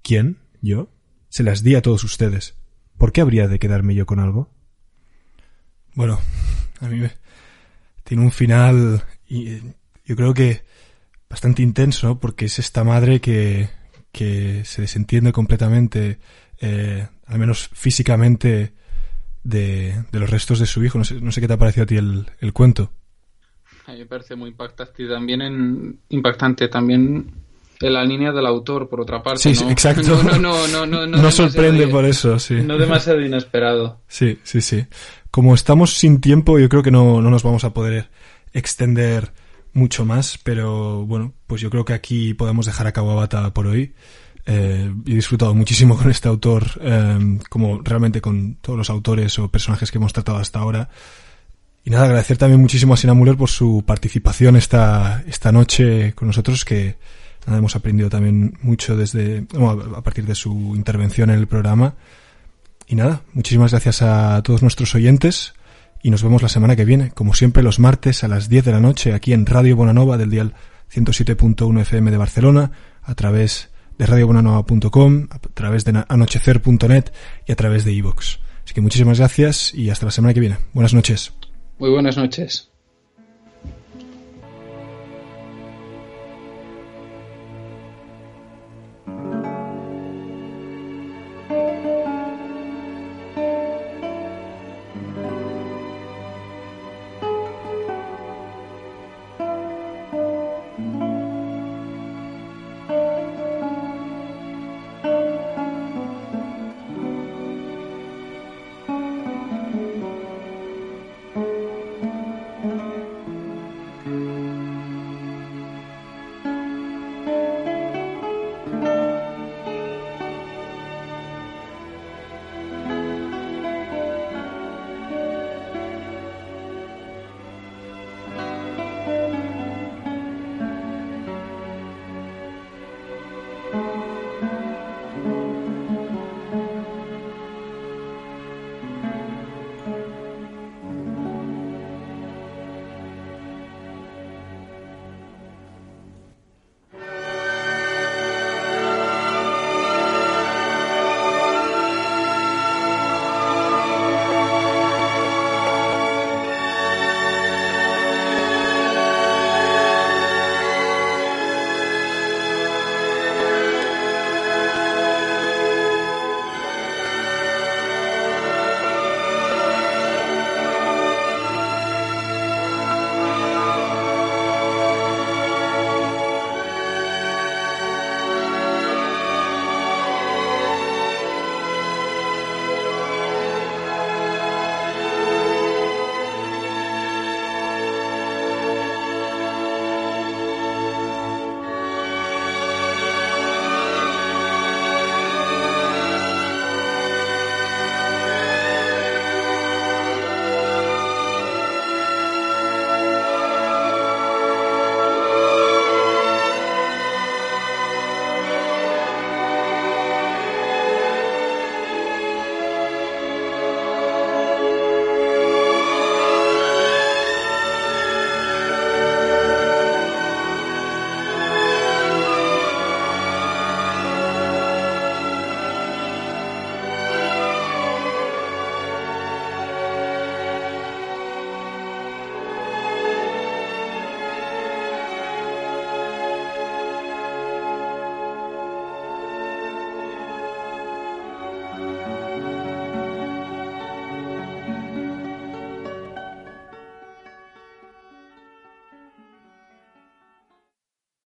¿Quién? ¿Yo? Se las di a todos ustedes. ¿Por qué habría de quedarme yo con algo? Bueno, a mí me... tiene un final y eh, yo creo que bastante intenso, porque es esta madre que, que se desentiende completamente, eh, al menos físicamente, de, de, los restos de su hijo. No sé, no sé qué te ha parecido a ti el, el cuento. A mí me parece muy impactante también en, impactante también en la línea del autor, por otra parte. Sí, ¿no? sí exacto. No, no, no, no, no, no sorprende por eso, sí. No demasiado inesperado. Sí, sí, sí. Como estamos sin tiempo, yo creo que no, no nos vamos a poder extender mucho más, pero bueno, pues yo creo que aquí podemos dejar a Kawabata por hoy. Eh, he disfrutado muchísimo con este autor, eh, como realmente con todos los autores o personajes que hemos tratado hasta ahora. Y nada, agradecer también muchísimo a Sina Muller por su participación esta, esta noche con nosotros, que hemos aprendido también mucho desde, bueno, a partir de su intervención en el programa. Y nada, muchísimas gracias a todos nuestros oyentes y nos vemos la semana que viene, como siempre los martes a las 10 de la noche aquí en Radio Bonanova del dial 107.1 FM de Barcelona, a través de radiobonanova.com, a través de anochecer.net y a través de iVoox. Así que muchísimas gracias y hasta la semana que viene. Buenas noches. Muy buenas noches.